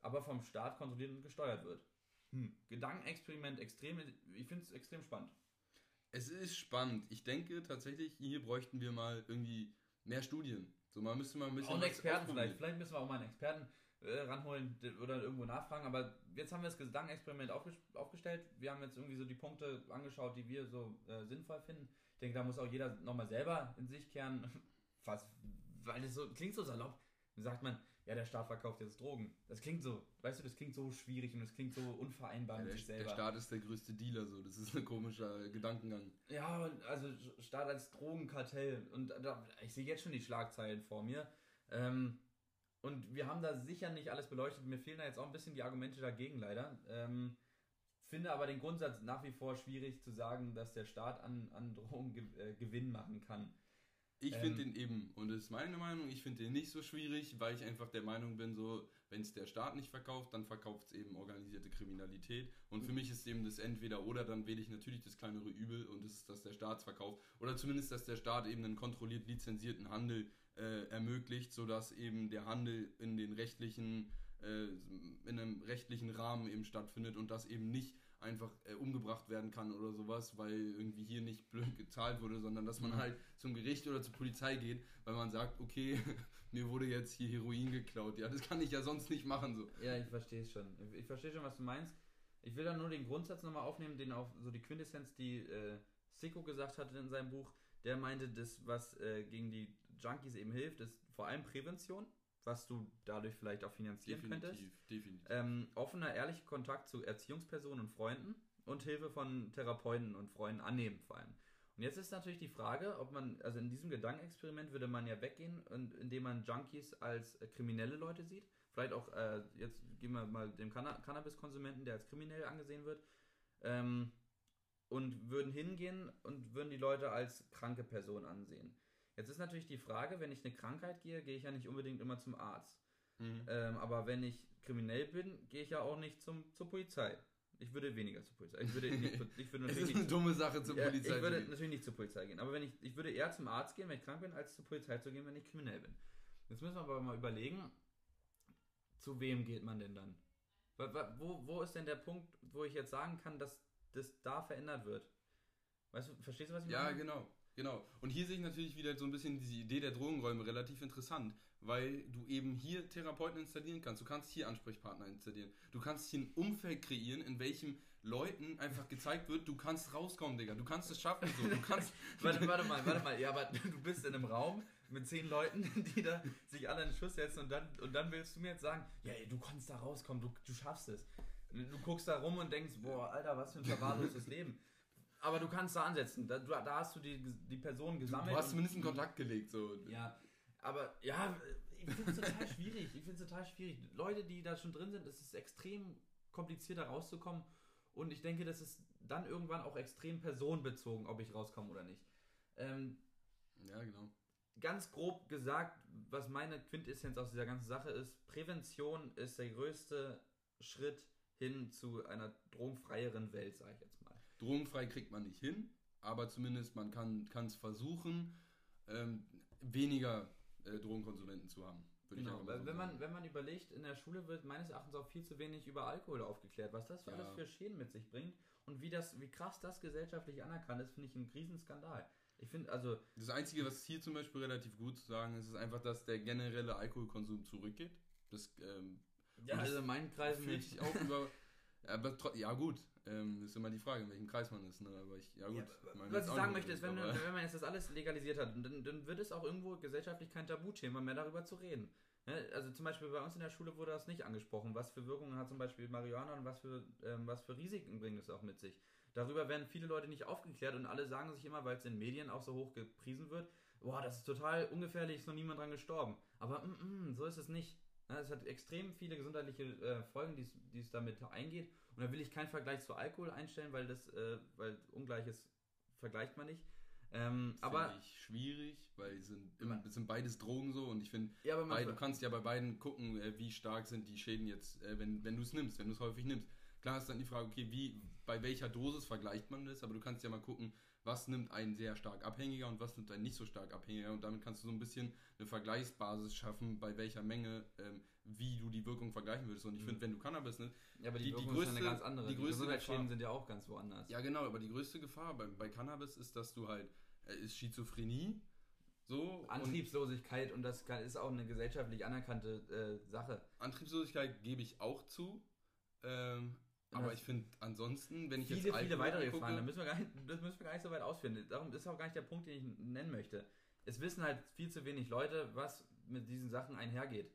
aber vom Staat kontrolliert und gesteuert wird. Hm. Gedankenexperiment extrem, ich finde es extrem spannend. Es ist spannend. Ich denke tatsächlich, hier bräuchten wir mal irgendwie mehr Studien. So, man müsste mal ein bisschen. Auch einen Experten vielleicht. Vielleicht müssen wir auch mal einen Experten äh, ranholen oder irgendwo nachfragen. Aber jetzt haben wir das Gedankenexperiment aufgestellt. Wir haben jetzt irgendwie so die Punkte angeschaut, die wir so äh, sinnvoll finden. Ich denke, da muss auch jeder nochmal selber in sich kehren. Fast, weil das so klingt so salopp. Dann sagt man, ja, der Staat verkauft jetzt Drogen. Das klingt so, weißt du, das klingt so schwierig und das klingt so unvereinbar ja, mit sich selber. Der Staat ist der größte Dealer, so. Das ist ein komischer Gedankengang. Ja, also Staat als Drogenkartell. Und da, ich sehe jetzt schon die Schlagzeilen vor mir Ähm, und wir haben da sicher nicht alles beleuchtet. Mir fehlen da jetzt auch ein bisschen die Argumente dagegen leider. Ähm, finde aber den Grundsatz nach wie vor schwierig zu sagen, dass der Staat an, an Drogen ge äh, Gewinn machen kann. Ich ähm, finde den eben, und das ist meine Meinung, ich finde den nicht so schwierig, weil ich einfach der Meinung bin, so, wenn es der Staat nicht verkauft, dann verkauft es eben organisierte Kriminalität. Und für mich ist eben das entweder oder, dann wähle ich natürlich das kleinere Übel und das ist, dass der Staat es verkauft. Oder zumindest, dass der Staat eben einen kontrolliert lizenzierten Handel äh, ermöglicht, sodass eben der Handel in den rechtlichen, äh, in einem rechtlichen Rahmen eben stattfindet und das eben nicht einfach äh, umgebracht werden kann oder sowas, weil irgendwie hier nicht blöd gezahlt wurde, sondern dass man mhm. halt zum Gericht oder zur Polizei geht, weil man sagt, okay, mir wurde jetzt hier Heroin geklaut. Ja, das kann ich ja sonst nicht machen so. Ja, ich verstehe es schon. Ich verstehe schon, was du meinst. Ich will dann nur den Grundsatz nochmal aufnehmen, den auch so die Quintessenz, die äh, Sicko gesagt hatte in seinem Buch. Der meinte, das, was äh, gegen die Junkies eben hilft, ist vor allem Prävention was du dadurch vielleicht auch finanzieren definitiv, könntest. Definitiv. Ähm, offener, ehrlicher Kontakt zu Erziehungspersonen und Freunden und Hilfe von Therapeuten und Freunden annehmen vor allem. Und jetzt ist natürlich die Frage, ob man, also in diesem Gedankenexperiment würde man ja weggehen, und, indem man Junkies als äh, kriminelle Leute sieht. Vielleicht auch, äh, jetzt gehen wir mal dem Canna Cannabiskonsumenten, der als kriminell angesehen wird. Ähm, und würden hingehen und würden die Leute als kranke Person ansehen. Jetzt ist natürlich die Frage, wenn ich eine Krankheit gehe, gehe ich ja nicht unbedingt immer zum Arzt. Mhm. Ähm, aber wenn ich kriminell bin, gehe ich ja auch nicht zum, zur Polizei. Ich würde weniger zur Polizei. Ich würde, nicht, ich würde es ist eine dumme Sache zur ja, Polizei. Ich würde natürlich nicht zur Polizei gehen. Aber wenn ich, ich würde eher zum Arzt gehen, wenn ich krank bin, als zur Polizei zu gehen, wenn ich kriminell bin. Jetzt müssen wir aber mal überlegen, zu wem geht man denn dann? Wo, wo ist denn der Punkt, wo ich jetzt sagen kann, dass das da verändert wird? Weißt du, verstehst du, was ich ja, meine? Ja, genau. Genau. Und hier sehe ich natürlich wieder so ein bisschen diese Idee der Drogenräume relativ interessant, weil du eben hier Therapeuten installieren kannst. Du kannst hier Ansprechpartner installieren. Du kannst hier ein Umfeld kreieren, in welchem Leuten einfach gezeigt wird, du kannst rauskommen, Digga. Du kannst es schaffen so. Du kannst. warte, warte mal, warte mal. Ja, aber du bist in einem Raum mit zehn Leuten, die da sich alle in den Schuss setzen und dann, und dann willst du mir jetzt sagen, ja, ey, du kannst da rauskommen, du, du schaffst es. Du guckst da rum und denkst, boah, Alter, was für ein verwahrloses Leben. Aber du kannst da ansetzen. Da, da hast du die, die Person gesammelt. Du hast zumindest einen Kontakt gelegt. So. Ja, aber ja, ich finde es total schwierig. Ich finde es total schwierig. Leute, die da schon drin sind, es ist extrem kompliziert da rauszukommen. Und ich denke, das ist dann irgendwann auch extrem personenbezogen, ob ich rauskomme oder nicht. Ähm, ja, genau. Ganz grob gesagt, was meine Quintessenz aus dieser ganzen Sache ist, Prävention ist der größte Schritt hin zu einer drogenfreieren Welt, sage ich jetzt mal. Drogenfrei kriegt man nicht hin, aber zumindest man kann es versuchen, ähm, weniger äh, Drogenkonsumenten zu haben. Genau, so wenn, man, wenn man überlegt, in der Schule wird meines Erachtens auch viel zu wenig über Alkohol aufgeklärt, was das für ja. alles für Schäden mit sich bringt und wie, das, wie krass das gesellschaftlich anerkannt ist, finde ich einen Riesenskandal. Ich finde also. Das Einzige, was hier zum Beispiel relativ gut zu sagen ist, ist einfach, dass der generelle Alkoholkonsum zurückgeht. Das, ähm, ja, also in meinen Kreisen nicht. Auch über, aber ja, gut, ähm, ist immer die Frage, in welchem Kreis man ist. Ne? Aber ich, ja gut. Ja, was ich sagen möchte, ist, wenn, wenn, man jetzt das alles legalisiert hat, dann, dann wird es auch irgendwo gesellschaftlich kein Tabuthema mehr darüber zu reden. Ne? Also zum Beispiel bei uns in der Schule wurde das nicht angesprochen. Was für Wirkungen hat zum Beispiel Marihuana und was für, ähm, was für Risiken bringt es auch mit sich? Darüber werden viele Leute nicht aufgeklärt und alle sagen sich immer, weil es in Medien auch so hoch gepriesen wird, boah, das ist total ungefährlich, ist noch niemand dran gestorben. Aber mm, mm, so ist es nicht. Ja, es hat extrem viele gesundheitliche äh, Folgen, die es damit eingeht. Und da will ich keinen Vergleich zu Alkohol einstellen, weil das, äh, weil Ungleiches vergleicht man nicht. Ähm, aber ich schwierig, weil es sind, sind beides Drogen so und ich finde, ja, du kannst ja bei beiden gucken, äh, wie stark sind die Schäden jetzt, äh, wenn, wenn du es nimmst, wenn du es häufig nimmst. Klar ist dann die Frage, okay, wie, bei welcher Dosis vergleicht man das, aber du kannst ja mal gucken, was nimmt einen sehr stark Abhängiger und was nimmt einen nicht so stark Abhängiger und damit kannst du so ein bisschen eine Vergleichsbasis schaffen, bei welcher Menge, ähm, wie du die Wirkung vergleichen würdest. Und ich mhm. finde, wenn du Cannabis nimmst, ja, aber die, die, die größte, ist eine ganz andere. Die, die Gesundheitsschäden sind ja auch ganz woanders. Ja, genau, aber die größte Gefahr bei, bei Cannabis ist, dass du halt, äh, ist Schizophrenie, so, Antriebslosigkeit und, und, das ist auch eine gesellschaftlich anerkannte äh, Sache. Antriebslosigkeit gebe ich auch zu. Ähm, aber ich finde ansonsten, wenn ich viele, jetzt viele weitere angucke, Gefahren, da müssen wir gar nicht, das müssen wir gar nicht so weit ausführen. Darum ist auch gar nicht der Punkt, den ich nennen möchte. Es wissen halt viel zu wenig Leute, was mit diesen Sachen einhergeht.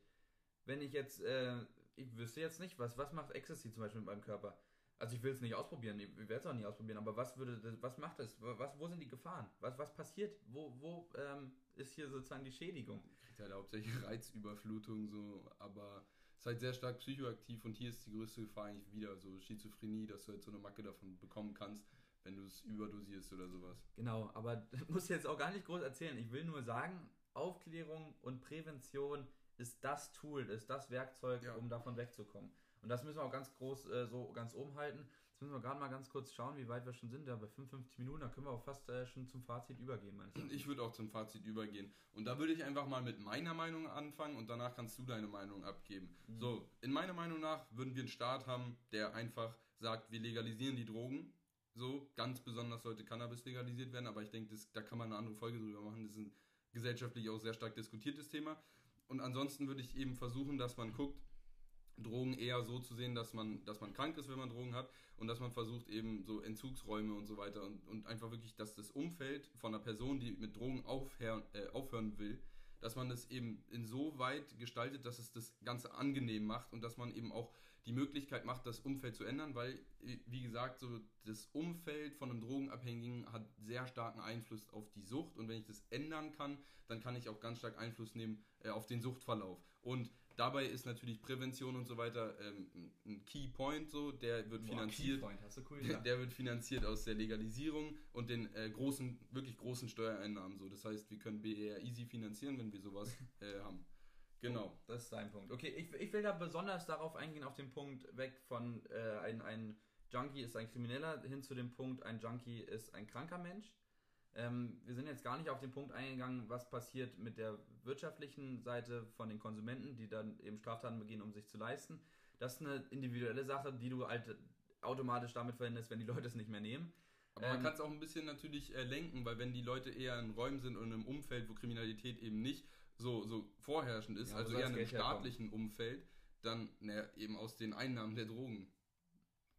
Wenn ich jetzt, äh, ich wüsste jetzt nicht, was, was macht Ecstasy zum Beispiel mit meinem Körper? Also ich will es nicht ausprobieren, ich werde es auch nicht ausprobieren, aber was würde das, was macht es? Was, wo sind die Gefahren? Was, was passiert? Wo, wo ähm, ist hier sozusagen die Schädigung? Kriegt halt hauptsächlich Reizüberflutung, so, aber ist halt sehr stark psychoaktiv und hier ist die größte Gefahr eigentlich wieder so Schizophrenie, dass du halt so eine Macke davon bekommen kannst, wenn du es überdosierst oder sowas. Genau, aber das muss ich jetzt auch gar nicht groß erzählen. Ich will nur sagen, Aufklärung und Prävention ist das Tool, ist das Werkzeug, Ja. um davon wegzukommen. Und das müssen wir auch ganz groß äh, so ganz oben halten. Jetzt müssen wir gerade mal ganz kurz schauen, wie weit wir schon sind. Ja, bei 55 Minuten, da können wir auch fast äh, schon zum Fazit übergehen. Ich würde auch zum Fazit übergehen. Und da würde ich einfach mal mit meiner Meinung anfangen und danach kannst du deine Meinung abgeben. Mhm. So, in meiner Meinung nach würden wir einen Staat haben, der einfach sagt, wir legalisieren die Drogen. So, ganz besonders sollte Cannabis legalisiert werden, aber ich denke, das- da kann man eine andere Folge drüber machen. Das ist ein gesellschaftlich auch sehr stark diskutiertes Thema. Und ansonsten würde ich eben versuchen, dass man guckt, Drogen eher so zu sehen, dass man, dass man krank ist, wenn man Drogen hat und dass man versucht eben so Entzugsräume und so weiter und, und einfach wirklich, dass das Umfeld von einer Person, die mit Drogen aufhören, äh, aufhören will, dass man das eben insoweit gestaltet, dass es das Ganze angenehm macht und dass man eben auch die Möglichkeit macht, das Umfeld zu ändern, weil, äh, wie gesagt, so das Umfeld von einem Drogenabhängigen hat sehr starken Einfluss auf die Sucht und wenn ich das ändern kann, dann kann ich auch ganz stark Einfluss nehmen äh, auf den Suchtverlauf. Und dabei ist natürlich Prävention und so weiter ähm, ein Key Point, so, der wird Boah, finanziert. Keypoint, hast du cool Der, der wird finanziert aus der Legalisierung und den äh, großen, wirklich großen Steuereinnahmen. So. Das heißt, wir können BER easy finanzieren, wenn wir sowas äh, haben. Genau. Das ist dein Punkt. Okay, ich, ich will da besonders darauf eingehen, auf den Punkt weg von äh, ein, ein Junkie ist ein Krimineller hin zu dem Punkt, ein Junkie ist ein kranker Mensch. Ähm, wir sind jetzt gar nicht auf den Punkt eingegangen, was passiert mit der wirtschaftlichen Seite von den Konsumenten, die dann eben Straftaten begehen, um sich zu leisten. Das ist eine individuelle Sache, die du halt automatisch damit verhinderst, wenn die Leute es nicht mehr nehmen. Aber man Ähm, kann es auch ein bisschen natürlich äh, lenken, weil wenn die Leute eher in Räumen sind und im Umfeld, wo Kriminalität eben nicht so, so vorherrschend ist, Ja, also eher in einem staatlichen Umfeld, dann naja, eben aus den Einnahmen der Drogen.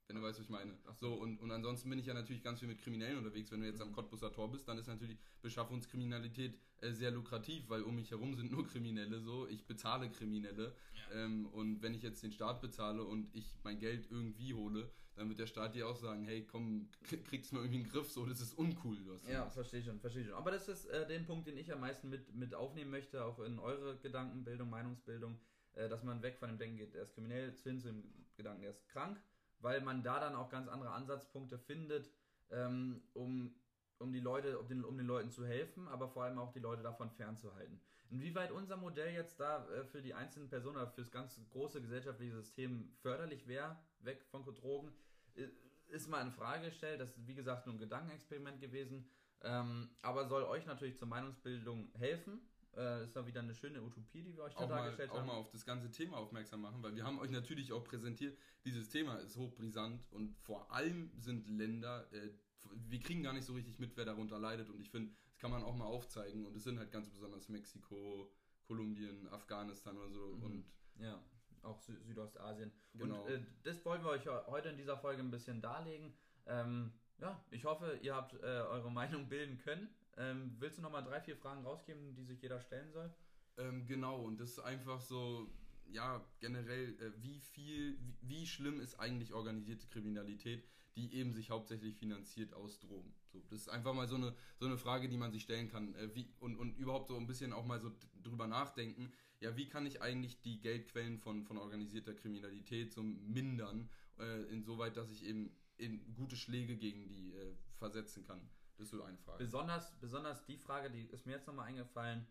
Wenn du weißt, was ich meine. Ach so. Und, und ansonsten bin ich ja natürlich ganz viel mit Kriminellen unterwegs. Wenn du jetzt am. Cottbusser Tor bist, dann ist natürlich Beschaffungskriminalität äh, sehr lukrativ, weil um mich herum sind nur Kriminelle so. Ich bezahle Kriminelle. Ähm, und wenn ich jetzt den Staat bezahle und ich mein Geld irgendwie hole, dann wird der Staat dir auch sagen, hey, komm, kriegst mal irgendwie einen Griff, so, das ist uncool, was du Ja, verstehe schon, verstehe schon. Aber das ist äh, den Punkt, den ich am meisten mit, mit aufnehmen möchte, auch in eure Gedankenbildung, Meinungsbildung, äh, dass man weg von dem Denken geht, er ist kriminell, hin zu dem Gedanken, er ist krank, weil man da dann auch ganz andere Ansatzpunkte findet, ähm, um, um die Leute, um den, um den Leuten zu helfen, aber vor allem auch die Leute davon fernzuhalten. Inwieweit unser Modell jetzt da äh, für die einzelnen Personen oder für das ganz große gesellschaftliche System förderlich wäre, weg von Drogen, ist mal in Frage gestellt. Das ist wie gesagt nur ein Gedankenexperiment gewesen, ähm, aber soll euch natürlich zur Meinungsbildung helfen. Äh, ist da wieder eine schöne Utopie, die wir euch da Auch, mal, dargestellt auch haben. mal auf das ganze Thema aufmerksam machen, weil wir haben euch natürlich auch präsentiert, dieses Thema ist hochbrisant und vor allem sind Länder, äh, wir kriegen gar nicht so richtig mit, wer darunter leidet und ich finde, das kann man auch mal aufzeigen und es sind halt ganz besonders Mexiko, Kolumbien, Afghanistan oder so Mhm. und Ja, auch Sü Südostasien. Genau. Und äh, das wollen wir euch he- heute in dieser Folge ein bisschen darlegen. Ähm, ja, ich hoffe, ihr habt äh, eure Meinung bilden können. Ähm, willst du nochmal drei, vier Fragen rausgeben, die sich jeder stellen soll? Ähm, genau, und das ist einfach so, ja, generell, äh, wie viel, wie, wie schlimm ist eigentlich organisierte Kriminalität, die eben sich hauptsächlich finanziert aus Drogen? So, das ist einfach mal so eine, so eine Frage, die man sich stellen kann. Äh, wie, und, und überhaupt so ein bisschen auch mal so drüber nachdenken, ja, wie kann ich eigentlich die Geldquellen von, von organisierter Kriminalität so mindern, äh, insoweit, dass ich eben in gute Schläge gegen die äh, versetzen kann? Das ist so eine Frage. Besonders, besonders die Frage, die ist mir jetzt nochmal eingefallen.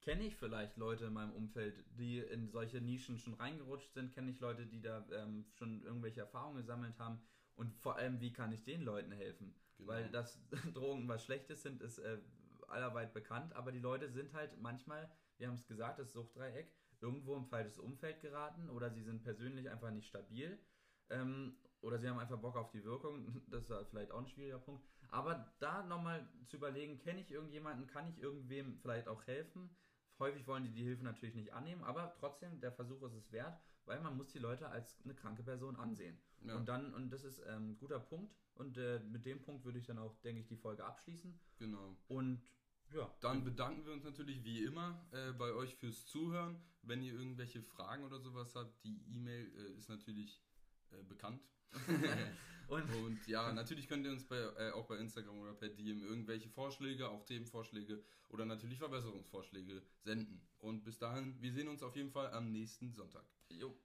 Kenne ich vielleicht Leute in meinem Umfeld, die in solche Nischen schon reingerutscht sind? Kenne ich Leute, die da ähm, schon irgendwelche Erfahrungen gesammelt haben? Und vor allem, wie kann ich den Leuten helfen? Genau. Weil dass Drogen was Schlechtes sind, ist äh, allerweit bekannt, aber die Leute sind halt manchmal, wir haben es gesagt, das Suchtdreieck, irgendwo im falsches Umfeld geraten oder sie sind persönlich einfach nicht stabil ähm, oder sie haben einfach Bock auf die Wirkung, das ist halt vielleicht auch ein schwieriger Punkt. Aber da nochmal zu überlegen, kenne ich irgendjemanden, kann ich irgendwem vielleicht auch helfen? Häufig wollen die die Hilfe natürlich nicht annehmen, aber trotzdem, der Versuch ist es wert, weil man muss die Leute als eine kranke Person ansehen. Ja. Und dann, und das ist ähm, ein guter Punkt. Und äh, mit dem Punkt würde ich dann auch, denke ich, die Folge abschließen. genau. Und ja, Dann bedanken wir uns natürlich wie immer äh, bei euch fürs Zuhören. Wenn ihr irgendwelche Fragen oder sowas habt, die E-Mail äh, ist natürlich äh, bekannt. und, und, ja, natürlich könnt ihr uns bei, äh, auch bei Instagram oder per DM irgendwelche Vorschläge, auch Themenvorschläge oder natürlich Verbesserungsvorschläge senden. Und bis dahin, wir sehen uns auf jeden Fall am nächsten Sonntag. Jo.